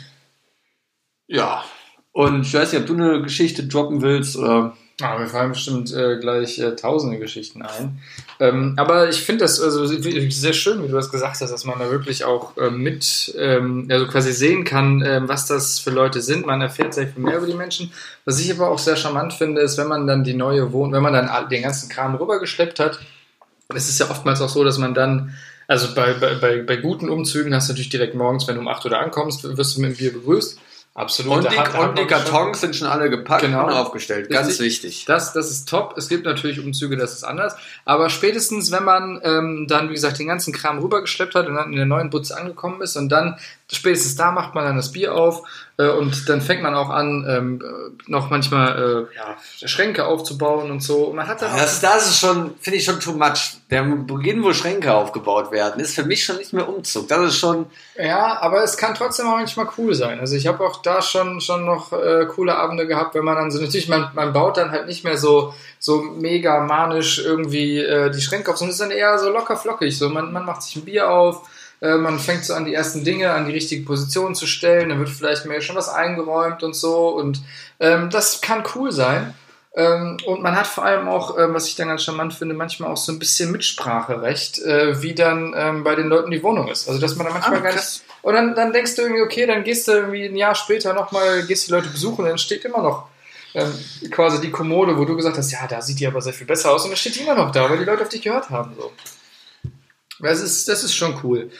Ja. Und ich weiß nicht, ob du eine Geschichte droppen willst oder. Ah, mir fallen bestimmt äh, gleich äh, tausende Geschichten ein. Ähm, aber ich finde das also sehr schön, wie du das gesagt hast, dass man da wirklich auch äh, mit, ähm, also quasi sehen kann, äh, was das für Leute sind. Man erfährt sehr viel mehr über die Menschen. Was ich aber auch sehr charmant finde, ist, wenn man dann die neue Wohnung, wenn man dann den ganzen Kram rübergeschleppt hat, es ist ja oftmals auch so, dass man dann also bei, bei, bei, guten Umzügen hast du natürlich direkt morgens, wenn du um 8 Uhr ankommst, wirst du mit dem Bier begrüßt. Absolut. Und die, hat, und die Kartons schon. sind schon alle gepackt genau. und aufgestellt. Ganz Richtig. wichtig. Das, das ist top. Es gibt natürlich Umzüge, das ist anders. Aber spätestens, wenn man ähm, dann, wie gesagt, den ganzen Kram rübergeschleppt hat und dann in der neuen Butze angekommen ist und dann, spätestens da macht man dann das Bier auf äh, und dann fängt man auch an, ähm, noch manchmal äh, ja, Schränke aufzubauen und so. Und man hat dann das, das ist schon, finde ich schon too much. Der Beginn, wo Schränke aufgebaut werden, ist für mich schon nicht mehr Umzug. Das ist schon. Ja, aber es kann trotzdem auch manchmal cool sein. Also ich habe auch da schon, schon noch äh, coole Abende gehabt, wenn man dann so, natürlich, man, man baut dann halt nicht mehr so, so mega manisch irgendwie äh, die Schränke auf, sondern es ist dann eher so locker flockig. So, man, man macht sich ein Bier auf, äh, man fängt so an, die ersten Dinge an die richtige Position zu stellen, dann wird vielleicht mehr schon was eingeräumt und so. Und ähm, das kann cool sein. Ähm, und man hat vor allem auch, äh, was ich dann ganz charmant finde, manchmal auch so ein bisschen Mitspracherecht, äh, wie dann ähm, bei den Leuten die Wohnung ist. Also dass man dann manchmal ah, gar nicht. Und dann, dann denkst du irgendwie, okay, dann gehst du irgendwie ein Jahr später nochmal, gehst die Leute besuchen und dann steht immer noch ähm, quasi die Kommode, wo du gesagt hast, ja, da sieht die aber sehr viel besser aus und dann steht die immer noch da, weil die Leute auf dich gehört haben. So. Das ist, das ist schon cool.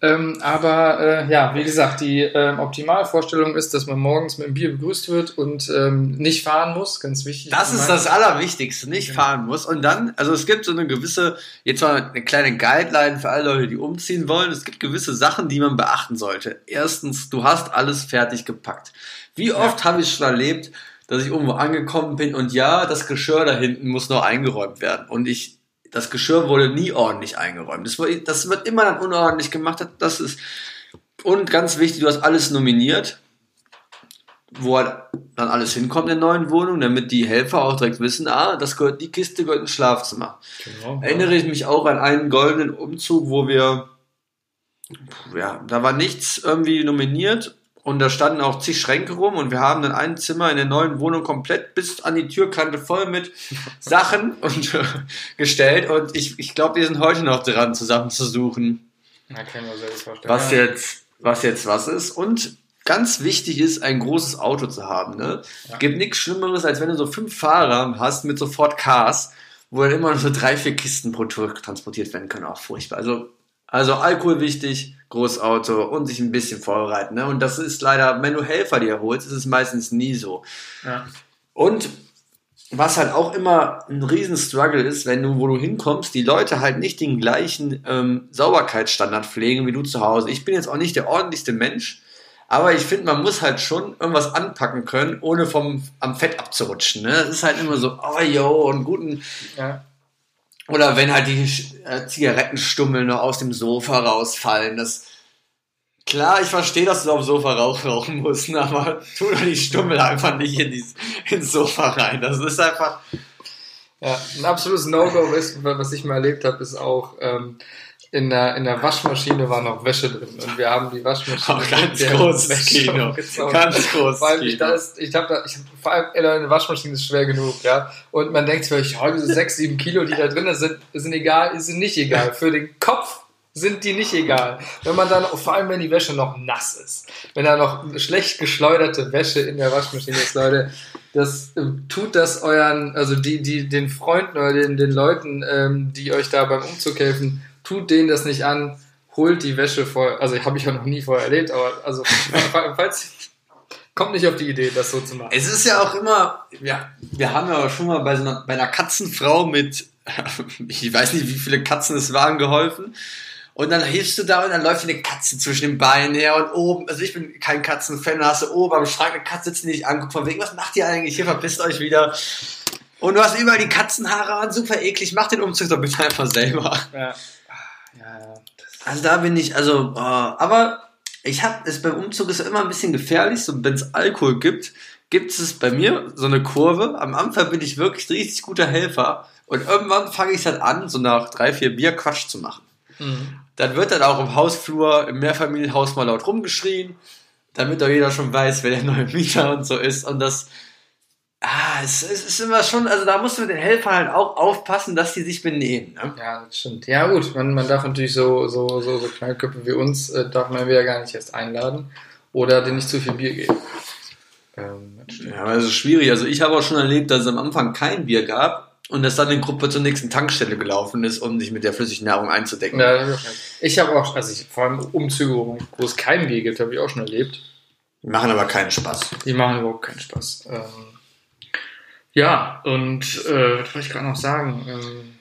Ähm, aber äh, ja, wie gesagt, die ähm, Optimalvorstellung ist, dass man morgens mit einem Bier begrüßt wird und ähm, nicht fahren muss, ganz wichtig. Das ist das Allerwichtigste, nicht genau. fahren muss. Und dann, also es gibt so eine gewisse, jetzt mal eine kleine Guideline für alle Leute, die umziehen wollen. Es gibt gewisse Sachen, die man beachten sollte. Erstens, du hast alles fertig gepackt. Wie oft ja. habe ich schon erlebt, dass ich irgendwo angekommen bin und ja, das Geschirr da hinten muss noch eingeräumt werden. Und ich das Geschirr wurde nie ordentlich eingeräumt. Das, wird, das wird immer dann unordentlich gemacht. Das ist und ganz wichtig, du hast alles nominiert, wo halt dann alles hinkommt in der neuen Wohnung, damit die Helfer auch direkt wissen, ah, das gehört, die Kiste gehört ins Schlafzimmer. Genau, Erinnere ich mich auch an einen goldenen Umzug, wo wir, ja, da war nichts irgendwie nominiert und da standen auch zig Schränke rum und wir haben dann ein Zimmer in der neuen Wohnung komplett bis an die Türkante voll mit [LAUGHS] Sachen und äh, gestellt. Und ich, ich glaube, wir sind heute noch dran, zusammen zu suchen. Na, kann man selbst vorstellen. Was jetzt, was jetzt was ist. Und ganz wichtig ist, ein großes Auto zu haben. Ne? Ja. Gibt nichts Schlimmeres, als wenn du so fünf Fahrer hast mit sofort Cars, wo dann immer nur so drei, vier Kisten pro Tour transportiert werden können. Auch furchtbar. Also, also Alkohol wichtig Großauto und sich ein bisschen vorbereiten. Ne? Und das ist leider, wenn du Helfer dir holst, ist es meistens nie so. Ja. Und was halt auch immer ein Riesenstruggle ist, wenn du, wo du hinkommst, die Leute halt nicht den gleichen ähm, Sauberkeitsstandard pflegen wie du zu Hause. Ich bin jetzt auch nicht der ordentlichste Mensch, aber ich finde, man muss halt schon irgendwas anpacken können, ohne vom am Fett abzurutschen. Ne? Das ist halt immer so, oh yo, einen guten, ja. Oder wenn halt die äh, Zigarettenstummel noch aus dem Sofa rausfallen. Das, klar, ich verstehe, dass du auf dem Sofa Rauch rauchen musst, [LAUGHS] aber tu doch die Stummel einfach nicht in dies, ins Sofa rein. Das ist einfach. Ja, ein absolutes No-Go ist, was ich mal erlebt habe, ist auch, ähm, in der, in der Waschmaschine war noch Wäsche drin und wir haben die Waschmaschine oh, ganz großes Kino. Ganz groß. Vor allem, ich, da ist, ich habe da, ich, vor allem eine Waschmaschine ist schwer genug, ja. Und man denkt sich, oh, diese sechs, sieben Kilo, die da drin sind, sind egal, sind nicht egal. Für den Kopf sind die nicht egal. Wenn man dann, vor allem wenn die Wäsche noch nass ist, wenn da noch schlecht geschleuderte Wäsche in der Waschmaschine ist, Leute, das äh, tut das euren, also die, die, den Freunden oder den, den Leuten, ähm, die euch da beim Umzug helfen, tut denen das nicht an, holt die Wäsche vor, also habe ich ja noch nie vorher erlebt, aber also [LAUGHS] falls kommt nicht auf die Idee, das so zu machen. Es ist ja auch immer, ja, wir haben ja schon mal bei, so einer, bei einer Katzenfrau mit, [LAUGHS] ich weiß nicht, wie viele Katzen es waren, geholfen. Und dann hilfst du da und dann läuft eine Katze zwischen den Beinen her und oben, also ich bin kein Katzenfan, da hast du oben am Schrank eine Katze sitzen, die dich anguckt, von wegen, was macht ihr eigentlich? Hier verpisst euch wieder. Und du hast überall die Katzenhaare an, super eklig, mach den Umzug doch bitte einfach selber. Ja, also da bin ich, also, oh, aber ich habe es beim Umzug ist immer ein bisschen gefährlich, so wenn es Alkohol gibt, gibt es bei mir so eine Kurve. Am Anfang bin ich wirklich richtig guter Helfer und irgendwann fange ich dann an, so nach drei, vier Bier Quatsch zu machen. Mhm. Dann wird dann auch im Hausflur, im Mehrfamilienhaus mal laut rumgeschrien, damit auch jeder schon weiß, wer der neue Mieter und so ist. Und das, Ah, es, es ist immer schon, also da musst du mit den Helfern halt auch aufpassen, dass die sich benehmen. Ne? Ja, das stimmt. Ja, gut, man, man darf natürlich so, so, so, so Knallköpfe wie uns, äh, darf man wieder gar nicht erst einladen oder denen nicht zu viel Bier geben. Ähm, ja, aber es ist schwierig. Also ich habe auch schon erlebt, dass es am Anfang kein Bier gab und dass dann die Gruppe zur nächsten Tankstelle gelaufen ist, um sich mit der flüssigen Nahrung einzudecken. Ja, ich habe auch, also ich, vor allem Umzüge, wo es kein Bier gibt, habe ich auch schon erlebt. Die machen aber keinen Spaß. Die machen überhaupt keinen Spaß. Ähm, ja, und äh, was wollte ich gerade noch sagen? Ähm,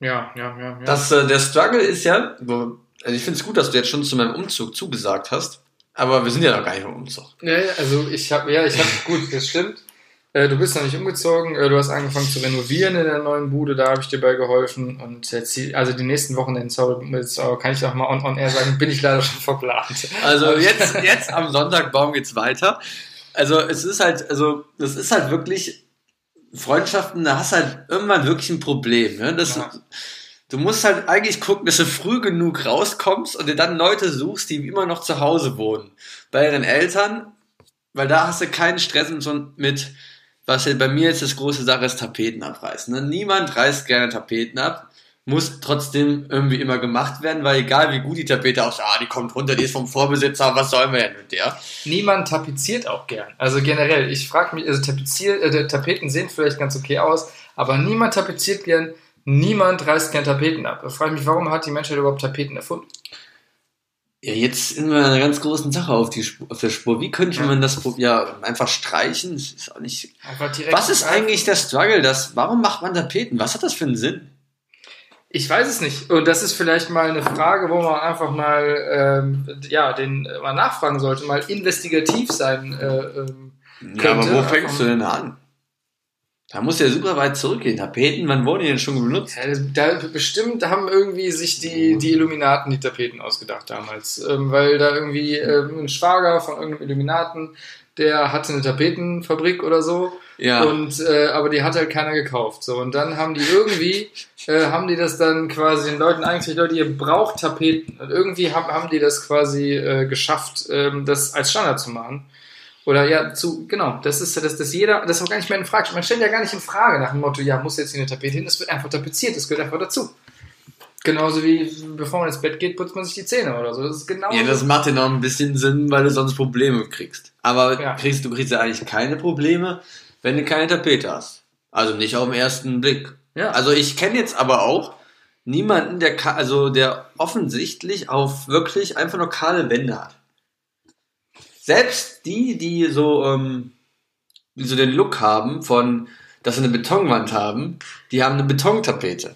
ja, ja, ja. ja. Das, äh, der Struggle ist ja, also ich finde es gut, dass du jetzt schon zu meinem Umzug zugesagt hast, aber wir sind ja noch gar nicht im Umzug. Ja, also ich habe, ja, ich habe, gut, das stimmt. Äh, du bist noch nicht umgezogen, äh, du hast angefangen zu renovieren in der neuen Bude, da habe ich dir bei geholfen. Und jetzt, also die nächsten Wochen in Zoll, kann ich auch mal on, on air sagen, bin ich leider schon verplant. Also jetzt, [LAUGHS] jetzt am Sonntagbaum geht's weiter. Also es ist halt, also das ist halt wirklich Freundschaften, da hast halt irgendwann wirklich ein Problem. Ne? Das, ja. Du musst halt eigentlich gucken, dass du früh genug rauskommst und dir dann Leute suchst, die immer noch zu Hause wohnen. Bei ihren Eltern, weil da hast du keinen Stress mit was bei mir jetzt das große Sache ist, Tapeten abreißen. Ne? Niemand reißt gerne Tapeten ab, muss trotzdem irgendwie immer gemacht werden, weil egal wie gut die Tapete aussieht, ah, die kommt runter, die ist vom Vorbesitzer, was sollen wir denn mit der? Niemand tapeziert auch gern. Also generell, ich frage mich, also tapezier, äh, Tapeten sehen vielleicht ganz okay aus, aber niemand tapeziert gern, niemand reißt gern Tapeten ab. Da frage ich mich, warum hat die Menschheit überhaupt Tapeten erfunden? Ja, jetzt sind wir einer ganz großen Sache auf, die Spur, auf der Spur. Wie könnte man das ja einfach streichen? Das ist auch nicht. Was ist eigentlich der Struggle? Das, warum macht man Tapeten? Was hat das für einen Sinn? Ich weiß es nicht. Und das ist vielleicht mal eine Frage, wo man einfach mal ähm, ja, den mal nachfragen sollte, mal investigativ sein äh, ähm, könnte. Ja, aber wo fängst du denn an? Da muss ja super weit zurückgehen. Tapeten, wann wurden die denn schon benutzt? Ja, da, bestimmt haben irgendwie sich die, die Illuminaten die Tapeten ausgedacht damals. Ähm, weil da irgendwie ähm, ein Schwager von irgendeinem Illuminaten, der hatte eine Tapetenfabrik oder so. Ja. Und, äh, aber die hat halt keiner gekauft. So, und dann haben die irgendwie, [LAUGHS] äh, haben die das dann quasi den Leuten eigentlich, Leute, ihr braucht Tapeten. Und irgendwie haben, haben die das quasi äh, geschafft, ähm, das als Standard zu machen. Oder ja, zu, genau, das ist ja, dass, dass jeder, das ist auch gar nicht mehr in Frage. Man stellt ja gar nicht in Frage nach dem Motto, ja, muss jetzt hier eine Tapete hin, das wird einfach tapeziert, das gehört einfach dazu. Genauso wie bevor man ins Bett geht, putzt man sich die Zähne oder so. Das ist genau. Ja, das macht ja noch ein bisschen Sinn, weil du sonst Probleme kriegst. Aber ja. kriegst, du kriegst ja eigentlich keine Probleme, wenn du keine Tapete hast. Also nicht auf den ersten Blick. Ja. Also ich kenne jetzt aber auch niemanden, der also der offensichtlich auf wirklich einfach nur kahle Wände hat selbst die, die so, ähm, die so den Look haben von, dass sie eine Betonwand haben, die haben eine Betontapete.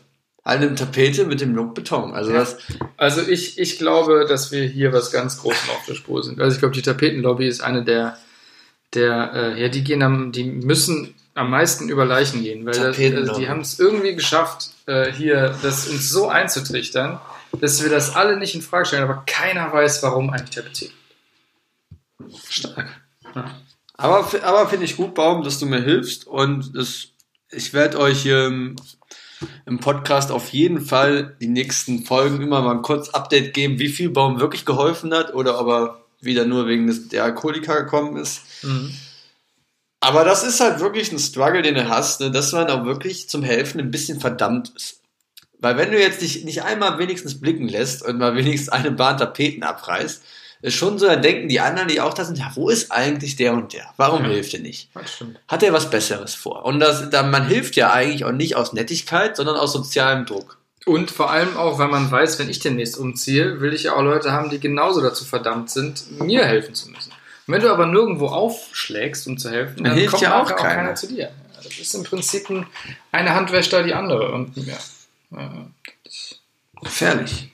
Eine Tapete mit dem Look Beton. Also, das also ich, ich glaube, dass wir hier was ganz Großes auf der Spur sind. Also ich glaube, die Tapetenlobby ist eine der, der äh, ja, die gehen am, die müssen am meisten über Leichen gehen, weil das, also die haben es irgendwie geschafft, äh, hier das uns so einzutrichtern, dass wir das alle nicht in Frage stellen, aber keiner weiß, warum eigentlich tapeziert. Stark. Ja. Aber, aber finde ich gut, Baum, dass du mir hilfst und das, ich werde euch hier im, Podcast auf jeden Fall die nächsten Folgen immer mal ein kurz Update geben, wie viel Baum wirklich geholfen hat oder ob er wieder nur wegen des, der Alkoholiker gekommen ist. Mhm. Aber das ist halt wirklich ein Struggle, den du hast, ne, dass man auch wirklich zum Helfen ein bisschen verdammt ist. Weil wenn du jetzt dich nicht einmal wenigstens blicken lässt und mal wenigstens eine Bahn Tapeten abreißt, ist schon so, da denken die anderen, die auch da sind, ja, wo ist eigentlich der und der? Warum ja, hilft er nicht? Hat er was Besseres vor? Und das, da, man hilft ja eigentlich auch nicht aus Nettigkeit, sondern aus sozialem Druck. Und vor allem auch, weil man weiß, wenn ich demnächst umziehe, will ich ja auch Leute haben, die genauso dazu verdammt sind, mir helfen zu müssen. Und wenn du aber nirgendwo aufschlägst, um zu helfen, dann, dann hilft kommt ja auch, auch keiner. keiner. zu dir. das ist im Prinzip eine Hand wäscht da die andere. Und, ja, Gefährlich.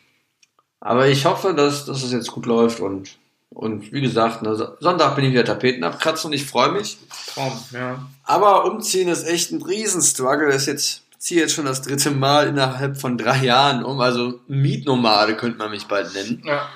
Aber ich hoffe, dass, dass es jetzt gut läuft und, und wie gesagt, ne, Sonntag bin ich wieder Tapeten abkratzen und ich freue mich. Traum, ja. Aber umziehen ist echt ein Riesenstruggle. Das ist jetzt, ziehe jetzt schon das dritte Mal innerhalb von drei Jahren um. Also Mietnomade könnte man mich bald nennen. Ja.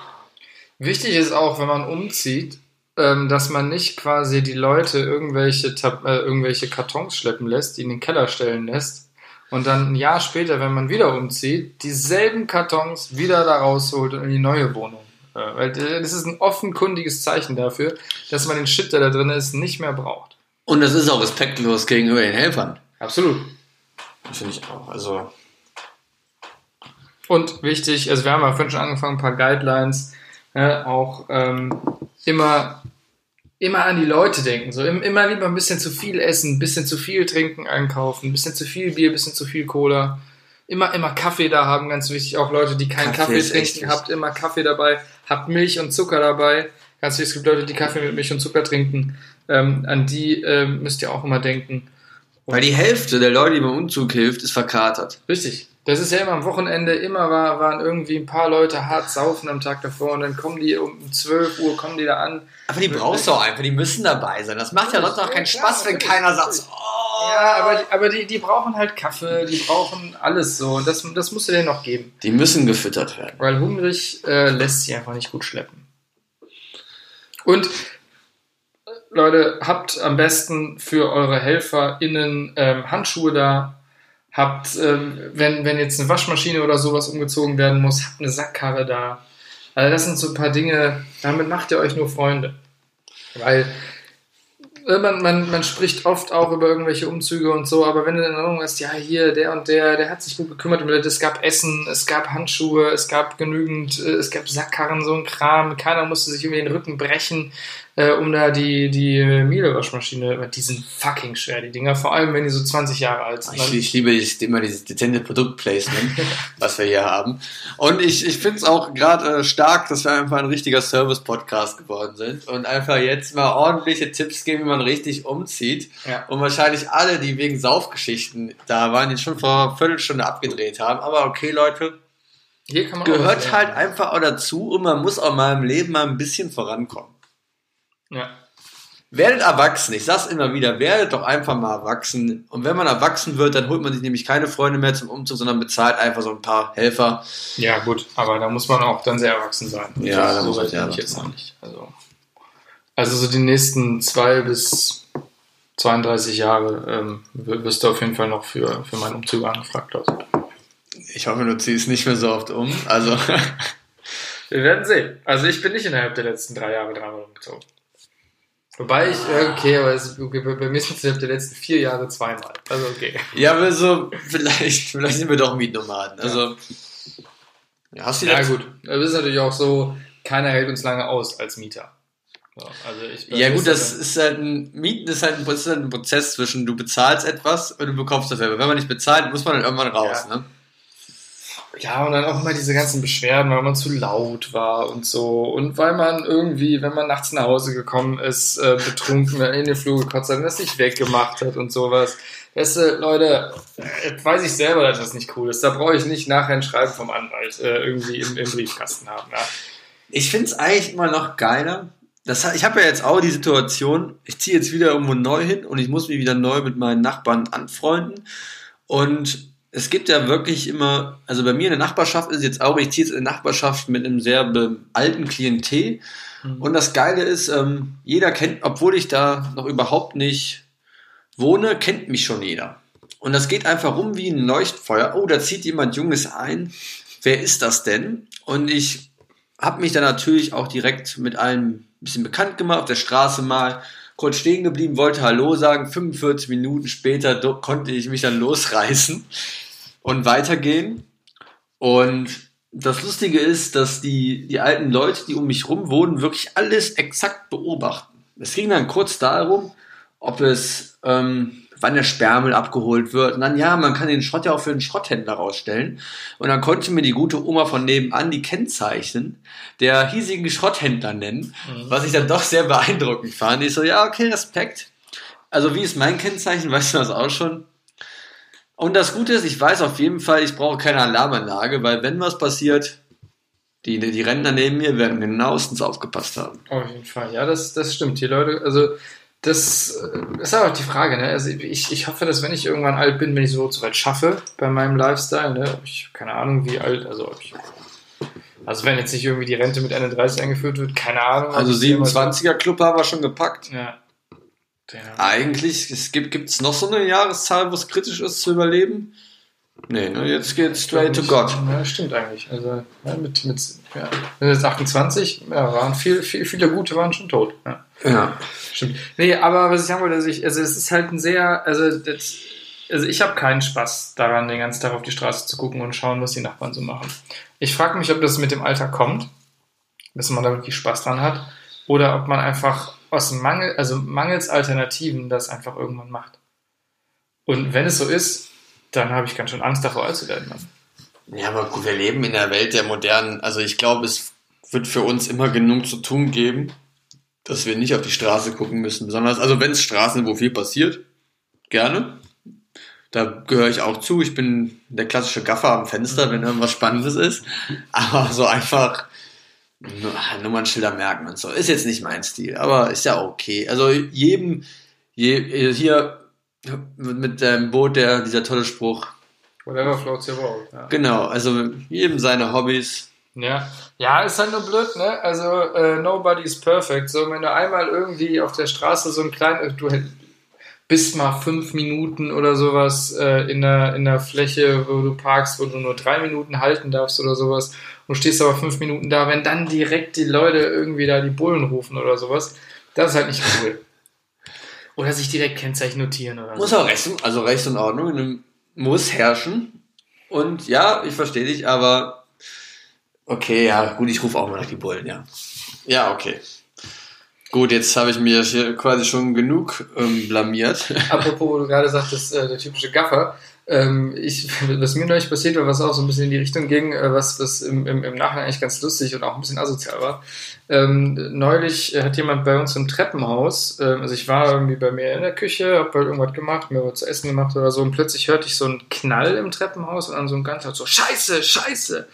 Wichtig ist auch, wenn man umzieht, ähm, dass man nicht quasi die Leute irgendwelche, äh, irgendwelche Kartons schleppen lässt, die in den Keller stellen lässt, und dann ein Jahr später, wenn man wieder umzieht, dieselben Kartons wieder da rausholt und in die neue Wohnung. Weil das ist ein offenkundiges Zeichen dafür, dass man den Shit, der da drin ist, nicht mehr braucht. Und das ist auch respektlos gegenüber den Helfern. Absolut. Finde ich auch. Also. Und wichtig, also wir haben ja vorhin schon angefangen, ein paar Guidelines, ne, auch ähm, immer, immer an die Leute denken. So im, immer lieber ein bisschen zu viel essen, ein bisschen zu viel trinken, einkaufen, ein bisschen zu viel Bier, ein bisschen zu viel Cola. Immer, immer Kaffee da haben, ganz wichtig. Auch Leute, die keinen Kaffee Kaffee, trinken, habt immer Kaffee dabei, habt Milch und Zucker dabei. Ganz wichtig, es gibt Leute, die Kaffee mit Milch und Zucker trinken. Ähm, an die ähm, müsst ihr auch immer denken. Weil die Hälfte der Leute, die beim Umzug hilft, ist verkatert. Richtig. Das ist ja immer am Wochenende, immer war, waren irgendwie ein paar Leute hart saufen am Tag davor und dann kommen die um 12 Uhr, kommen die da an. Aber die brauchst du auch einfach, die müssen dabei sein. Das macht ja sonst auch keinen Spaß, wenn keiner sagt, natürlich. oh. Ja, aber, aber die, die brauchen halt Kaffee, die brauchen alles so und das, das musst du denen noch geben. Die müssen gefüttert werden. Weil hungrig äh, lässt sich einfach nicht gut schleppen. Und äh, Leute, habt am besten für eure HelferInnen ähm, Handschuhe da. Habt, ähm, wenn, wenn jetzt eine Waschmaschine oder sowas umgezogen werden muss, habt eine Sackkarre da. Also das sind so ein paar Dinge, damit macht ihr euch nur Freunde. Weil man, man, man spricht oft auch über irgendwelche Umzüge und so, aber wenn du dann irgendwo hast, ja, hier, der und der, der hat sich gut gekümmert, es gab Essen, es gab Handschuhe, es gab genügend, äh, es gab Sackkarren, so ein Kram, keiner musste sich irgendwie den Rücken brechen, äh, um da die, die Miele-Waschmaschine, die sind fucking schwer, die Dinger, vor allem wenn die so 20 Jahre alt sind. Ich, ich liebe dieses, immer dieses dezente Produktplacement, [LAUGHS] was wir hier haben. Und ich, ich finde es auch gerade äh, stark, dass wir einfach ein richtiger Service-Podcast geworden sind und einfach jetzt mal ordentliche Tipps geben, wie man richtig umzieht. Ja. Und wahrscheinlich alle, die wegen Saufgeschichten da waren, jetzt schon vor einer Viertelstunde abgedreht haben. Aber okay, Leute, Hier kann man auch gehört halt einfach auch dazu und man muss auch mal im Leben mal ein bisschen vorankommen. Ja. Werdet erwachsen, ich sag's immer wieder, werdet doch einfach mal erwachsen. Und wenn man erwachsen wird, dann holt man sich nämlich keine Freunde mehr zum Umzug, sondern bezahlt einfach so ein paar Helfer. ja, gut, aber da muss man auch dann sehr erwachsen sein. Ja, da so muss man ich jetzt noch nicht. Also, also so die nächsten zwei bis 32 Jahre ähm, wirst du auf jeden Fall noch für, für meinen Umzug angefragt. Also. Ich hoffe, du ziehst nicht mehr so oft um. Also, [LAUGHS] Wir werden sehen. Also ich bin nicht innerhalb der letzten drei Jahre dreimal umgezogen. Wobei ich, äh, okay, aber es, okay, bei bei mir sind es innerhalb der letzten vier Jahre zweimal. Also okay. ja, aber so, vielleicht, vielleicht sind wir doch Mietnomaden. Also, ja, hast du Ja gut, es ist natürlich auch so, keiner hält uns lange aus als Mieter. So, also ich, Ja gut, das ist halt ein Mieten ist halt ein, ist halt ein Prozess zwischen du bezahlst etwas und du bekommst das selber. Wenn man nicht bezahlt, muss man dann irgendwann raus. Ja. Ne? Ja, und dann auch immer diese ganzen Beschwerden, weil man zu laut war und so. Und weil man irgendwie, wenn man nachts nach Hause gekommen ist, äh, betrunken in den Flur gekotzt hat und das nicht weggemacht hat und sowas. Weißt du, Leute, äh, weiß ich selber, dass das nicht cool ist. Da brauche ich nicht nachher ein Schreiben vom Anwalt äh, irgendwie im, im Briefkasten haben. Ja. Ich finde es eigentlich immer noch geiler. Das, ich habe ja jetzt auch die Situation, ich ziehe jetzt wieder irgendwo neu hin und ich muss mich wieder neu mit meinen Nachbarn anfreunden. Und es gibt ja wirklich immer, also bei mir in der Nachbarschaft ist es jetzt auch, ich ziehe jetzt in der Nachbarschaft mit einem sehr alten Klientel. Und das Geile ist, ähm, jeder kennt, obwohl ich da noch überhaupt nicht wohne, kennt mich schon jeder. Und das geht einfach rum wie ein Leuchtfeuer. Oh, da zieht jemand Junges ein. Wer ist das denn? Und ich habe mich dann natürlich auch direkt mit allen bisschen bekannt gemacht, auf der Straße mal kurz stehen geblieben, wollte Hallo sagen. 45 Minuten später konnte ich mich dann losreißen und weitergehen. Und das Lustige ist, dass die, die alten Leute, die um mich rum wohnen, wirklich alles exakt beobachten. Es ging dann kurz darum, ob es, ähm, wann der Sperrmüll abgeholt wird. Und dann, ja, man kann den Schrott ja auch für einen Schrotthändler rausstellen. Und dann konnte mir die gute Oma von nebenan die Kennzeichen der hiesigen Schrotthändler nennen, was ich dann doch sehr beeindruckend fand. Ich so, ja, okay, Respekt. Also wie ist mein Kennzeichen? Weißt du das auch schon? Und das Gute ist, ich weiß auf jeden Fall, ich brauche keine Alarmanlage, weil wenn was passiert, die, die Rentner neben mir werden genauestens aufgepasst haben. Auf jeden Fall, ja, das, das stimmt. Die Leute, also das äh, ist aber auch die Frage, ne? Also ich, ich hoffe, dass wenn ich irgendwann alt bin, wenn ich so weit schaffe bei meinem Lifestyle, ne? Ich keine Ahnung, wie alt, also ob ich. Also wenn jetzt nicht irgendwie die Rente mit Ende 30 eingeführt wird, keine Ahnung. Also ich die jemals- 27er Club haben wir schon gepackt. Ja. ja. Eigentlich, es gibt es noch so eine Jahreszahl, wo es kritisch ist zu überleben? Nee, ne, jetzt geht's straight to God. Ja, stimmt eigentlich. Also ja, mit, mit ja, jetzt 28, ja, waren viel, viel, viele gute waren schon tot. Ja. Ja. Stimmt. Nee, aber was ich sagen wollte, also, ich, also es ist halt ein sehr, also das, also ich habe keinen Spaß daran, den ganzen Tag auf die Straße zu gucken und schauen, was die Nachbarn so machen. Ich frage mich, ob das mit dem Alter kommt, dass man da wirklich Spaß dran hat, oder ob man einfach aus Mangel, also mangels Alternativen das einfach irgendwann macht. Und wenn es so ist, dann habe ich ganz schön Angst davor, alt zu werden. Mann. Ja, aber gut, wir leben in der Welt der modernen, also ich glaube, es wird für uns immer genug zu tun geben, dass wir nicht auf die Straße gucken müssen. Besonders, also wenn es Straßen, wo viel passiert, gerne. Da gehöre ich auch zu. Ich bin der klassische Gaffer am Fenster, wenn irgendwas Spannendes ist. Aber so einfach nur- Nummernschilder merken und so. Ist jetzt nicht mein Stil, aber ist ja okay. Also jedem, je, hier mit dem Boot, der, dieser tolle Spruch. Whatever floats your boat. Ja. Genau, also jedem seine Hobbys. Ja. ja, ist halt nur blöd, ne? Also, äh, nobody is perfect. So, wenn du einmal irgendwie auf der Straße so ein klein, du hätt- bist mal fünf Minuten oder sowas äh, in, der, in der Fläche, wo du parkst, wo du nur drei Minuten halten darfst oder sowas und stehst aber fünf Minuten da, wenn dann direkt die Leute irgendwie da die Bullen rufen oder sowas, das ist halt nicht cool. Oder sich direkt Kennzeichen notieren oder Muss so. auch Recht, also Recht und Ordnung muss herrschen. Und ja, ich verstehe dich, aber okay, ja, gut, ich rufe auch mal nach die Bullen, ja. Ja, okay. Gut, jetzt habe ich mir hier quasi schon genug ähm, blamiert. [LAUGHS] Apropos, wo du gerade sagtest, äh, der typische Gaffer. Ähm, ich, was mir neulich passiert war, was auch so ein bisschen in die Richtung ging, äh, was, was im, im, im Nachhinein eigentlich ganz lustig und auch ein bisschen asozial war. Ähm, neulich äh, hat jemand bei uns im Treppenhaus, ähm, also ich war irgendwie bei mir in der Küche, hab halt irgendwas gemacht, mir was zu essen gemacht oder so und plötzlich hörte ich so einen Knall im Treppenhaus und dann so ein ganz laut so, Scheiße, Scheiße!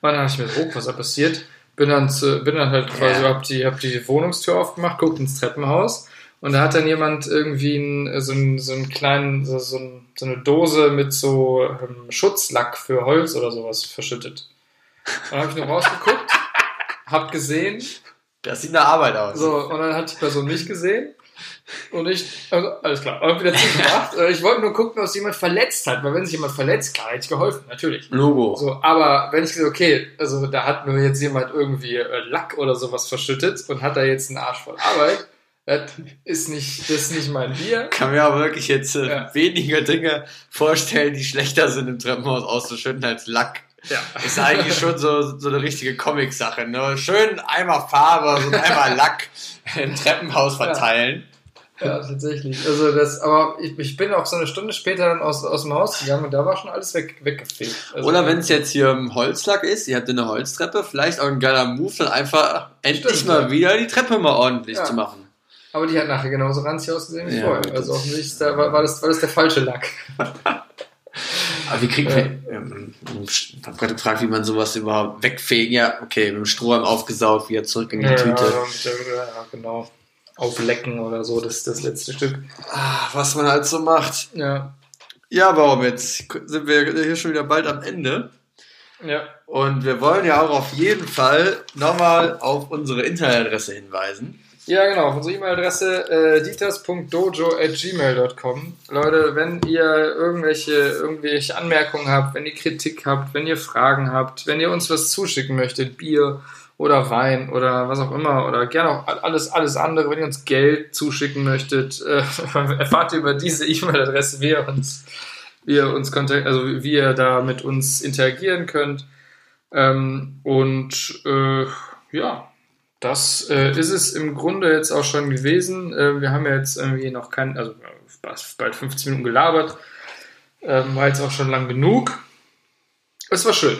Und dann dachte ich mir, oh, was da passiert? Bin dann, zu, bin dann halt quasi, Ja. hab, die, hab die Wohnungstür aufgemacht, guckt ins Treppenhaus und da hat dann jemand irgendwie einen, so, einen, so einen kleinen, so, so, ein, so eine Dose mit so ähm, Schutzlack für Holz oder sowas verschüttet. Dann habe ich nur rausgeguckt, hab gesehen, Das sieht nach Arbeit aus. so, und dann hat die Person mich gesehen. Und ich, also, alles klar, hab wieder zugemacht. Äh, Ich wollte nur gucken, ob jemand verletzt hat, weil wenn sich jemand verletzt, klar, hätte ich geholfen, natürlich. Logo. So, aber wenn ich gesagt, okay, also da hat nur jetzt jemand irgendwie äh, Lack oder sowas verschüttet und hat da jetzt einen Arsch voll Arbeit, das ist nicht, das ist nicht mein Bier. Kann mir aber wirklich jetzt äh, Ja. weniger Dinge vorstellen, die schlechter sind im Treppenhaus auszuschütten als Lack. Ja. [LAUGHS] Ist eigentlich schon so, so eine richtige Comic-Sache. Ne? Schön einmal Farbe und einmal Lack [LAUGHS] im Treppenhaus verteilen. Ja, tatsächlich. Also das, aber ich, ich bin auch so eine Stunde später dann aus, aus dem Haus gegangen und da war schon alles weg, weggefegt. Also, Oder wenn es jetzt hier im Holzlack ist, ihr habt eine Holztreppe, vielleicht auch ein geiler Move, dann einfach endlich Stimmt, mal ja. wieder die Treppe mal ordentlich Ja. zu machen. Aber die hat nachher genauso ranzig ausgesehen wie Ja, vorher. Also offensichtlich da, war, war, das, war das der falsche Lack. [LAUGHS] Aber wie kriegt man, ähm, ich habe gerade gefragt, wie man sowas überhaupt wegfegen. Ja, okay, mit dem Strohhalm aufgesaugt, wieder zurück in die Tüte. Ja, mit der- ja, genau. Auflecken oder so, das ist das letzte Stück. Ah, was man halt so macht. Ja. Ja, warum jetzt sind wir hier schon wieder bald am Ende. Ja. Und wir wollen ja auch auf jeden Fall nochmal auf unsere Internetadresse hinweisen. Ja, genau. Unsere E-Mail-Adresse äh, dieters.dojo.gmail.com. Leute, wenn ihr irgendwelche, irgendwelche Anmerkungen habt, wenn ihr Kritik habt, wenn ihr Fragen habt, wenn ihr uns was zuschicken möchtet, Bier oder Wein oder was auch immer oder gerne auch alles, alles andere, wenn ihr uns Geld zuschicken möchtet, äh, [LAUGHS] erfahrt ihr über diese E-Mail-Adresse, wie ihr uns, wie ihr uns kontakt, also wie ihr da mit uns interagieren könnt. Ähm, und äh, ja, das äh, ist es im Grunde jetzt auch schon gewesen. Äh, wir haben ja jetzt irgendwie noch kein, also bald 15 Minuten gelabert. Ähm, war jetzt auch schon lang genug. Es war schön.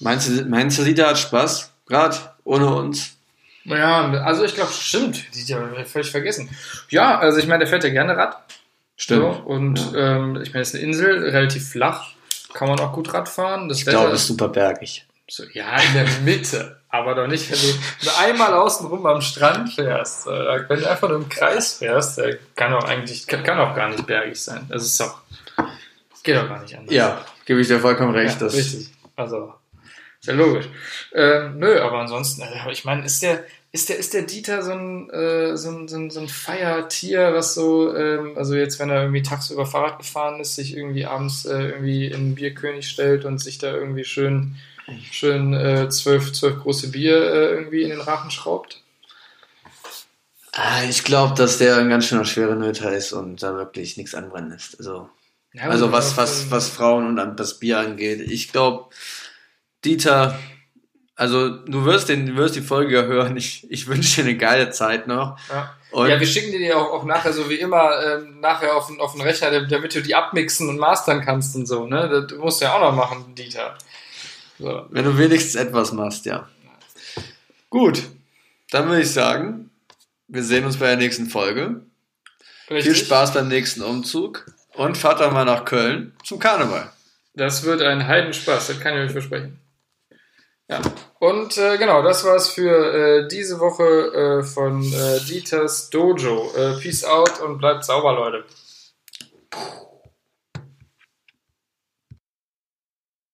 Meinst du, meinst du, Lita hat Spaß? Gerade ohne uns? Ja, also ich glaube, stimmt. Die haben wir völlig vergessen. Ja, also ich meine, der fährt ja gerne Rad. So, und ähm, ich meine, es ist eine Insel, relativ flach. Kann man auch gut Rad fahren. Das Ich glaube, es ist super bergig. So, ja, in der Mitte, aber doch nicht, wenn du einmal außenrum am Strand fährst. Äh, Wenn du einfach nur im Kreis fährst, äh, kann auch eigentlich, kann, kann auch gar nicht bergig sein. Das ist doch, geht doch gar nicht anders. Ja, gebe ich dir vollkommen ja recht. das richtig. Also, Ist ja logisch. Ähm, nö, aber ansonsten, also ich meine, ist der, ist der, ist der Dieter so ein, äh, so ein, so ein, so ein Feiertier, was so, ähm, also jetzt, wenn er irgendwie tagsüber Fahrrad gefahren ist, sich irgendwie abends äh, irgendwie in den Bierkönig stellt und sich da irgendwie schön, schön äh, zwölf, zwölf große Bier äh, irgendwie in den Rachen schraubt? Ah, ich glaube, dass der ein ganz schöner schwerer Nöter ist und da wirklich nichts anbrennen lässt. Also, Ja, also was, was, was Frauen und das Bier angeht. Ich glaube, Dieter, also du wirst, den, du wirst die Folge ja hören. Ich, ich wünsche dir eine geile Zeit noch. Ja. Und ja, wir schicken dir die auch, auch nachher, so wie immer, ähm, nachher auf den, auf den Rechner, damit- damit du die abmixen und mastern kannst und so, ne? Das musst du ja auch noch machen, Dieter. So. wenn du wenigstens etwas machst, ja. Gut, dann würde ich sagen, wir sehen uns bei der nächsten Folge. Richtig? Viel Spaß beim nächsten Umzug und fahrt doch mal nach Köln zum Karneval. Das wird ein Heidenspaß, das kann ich euch versprechen. Ja, und äh, genau, das war's für äh, diese Woche äh, von äh, Dieters Dojo. Äh, peace out und bleibt sauber, Leute.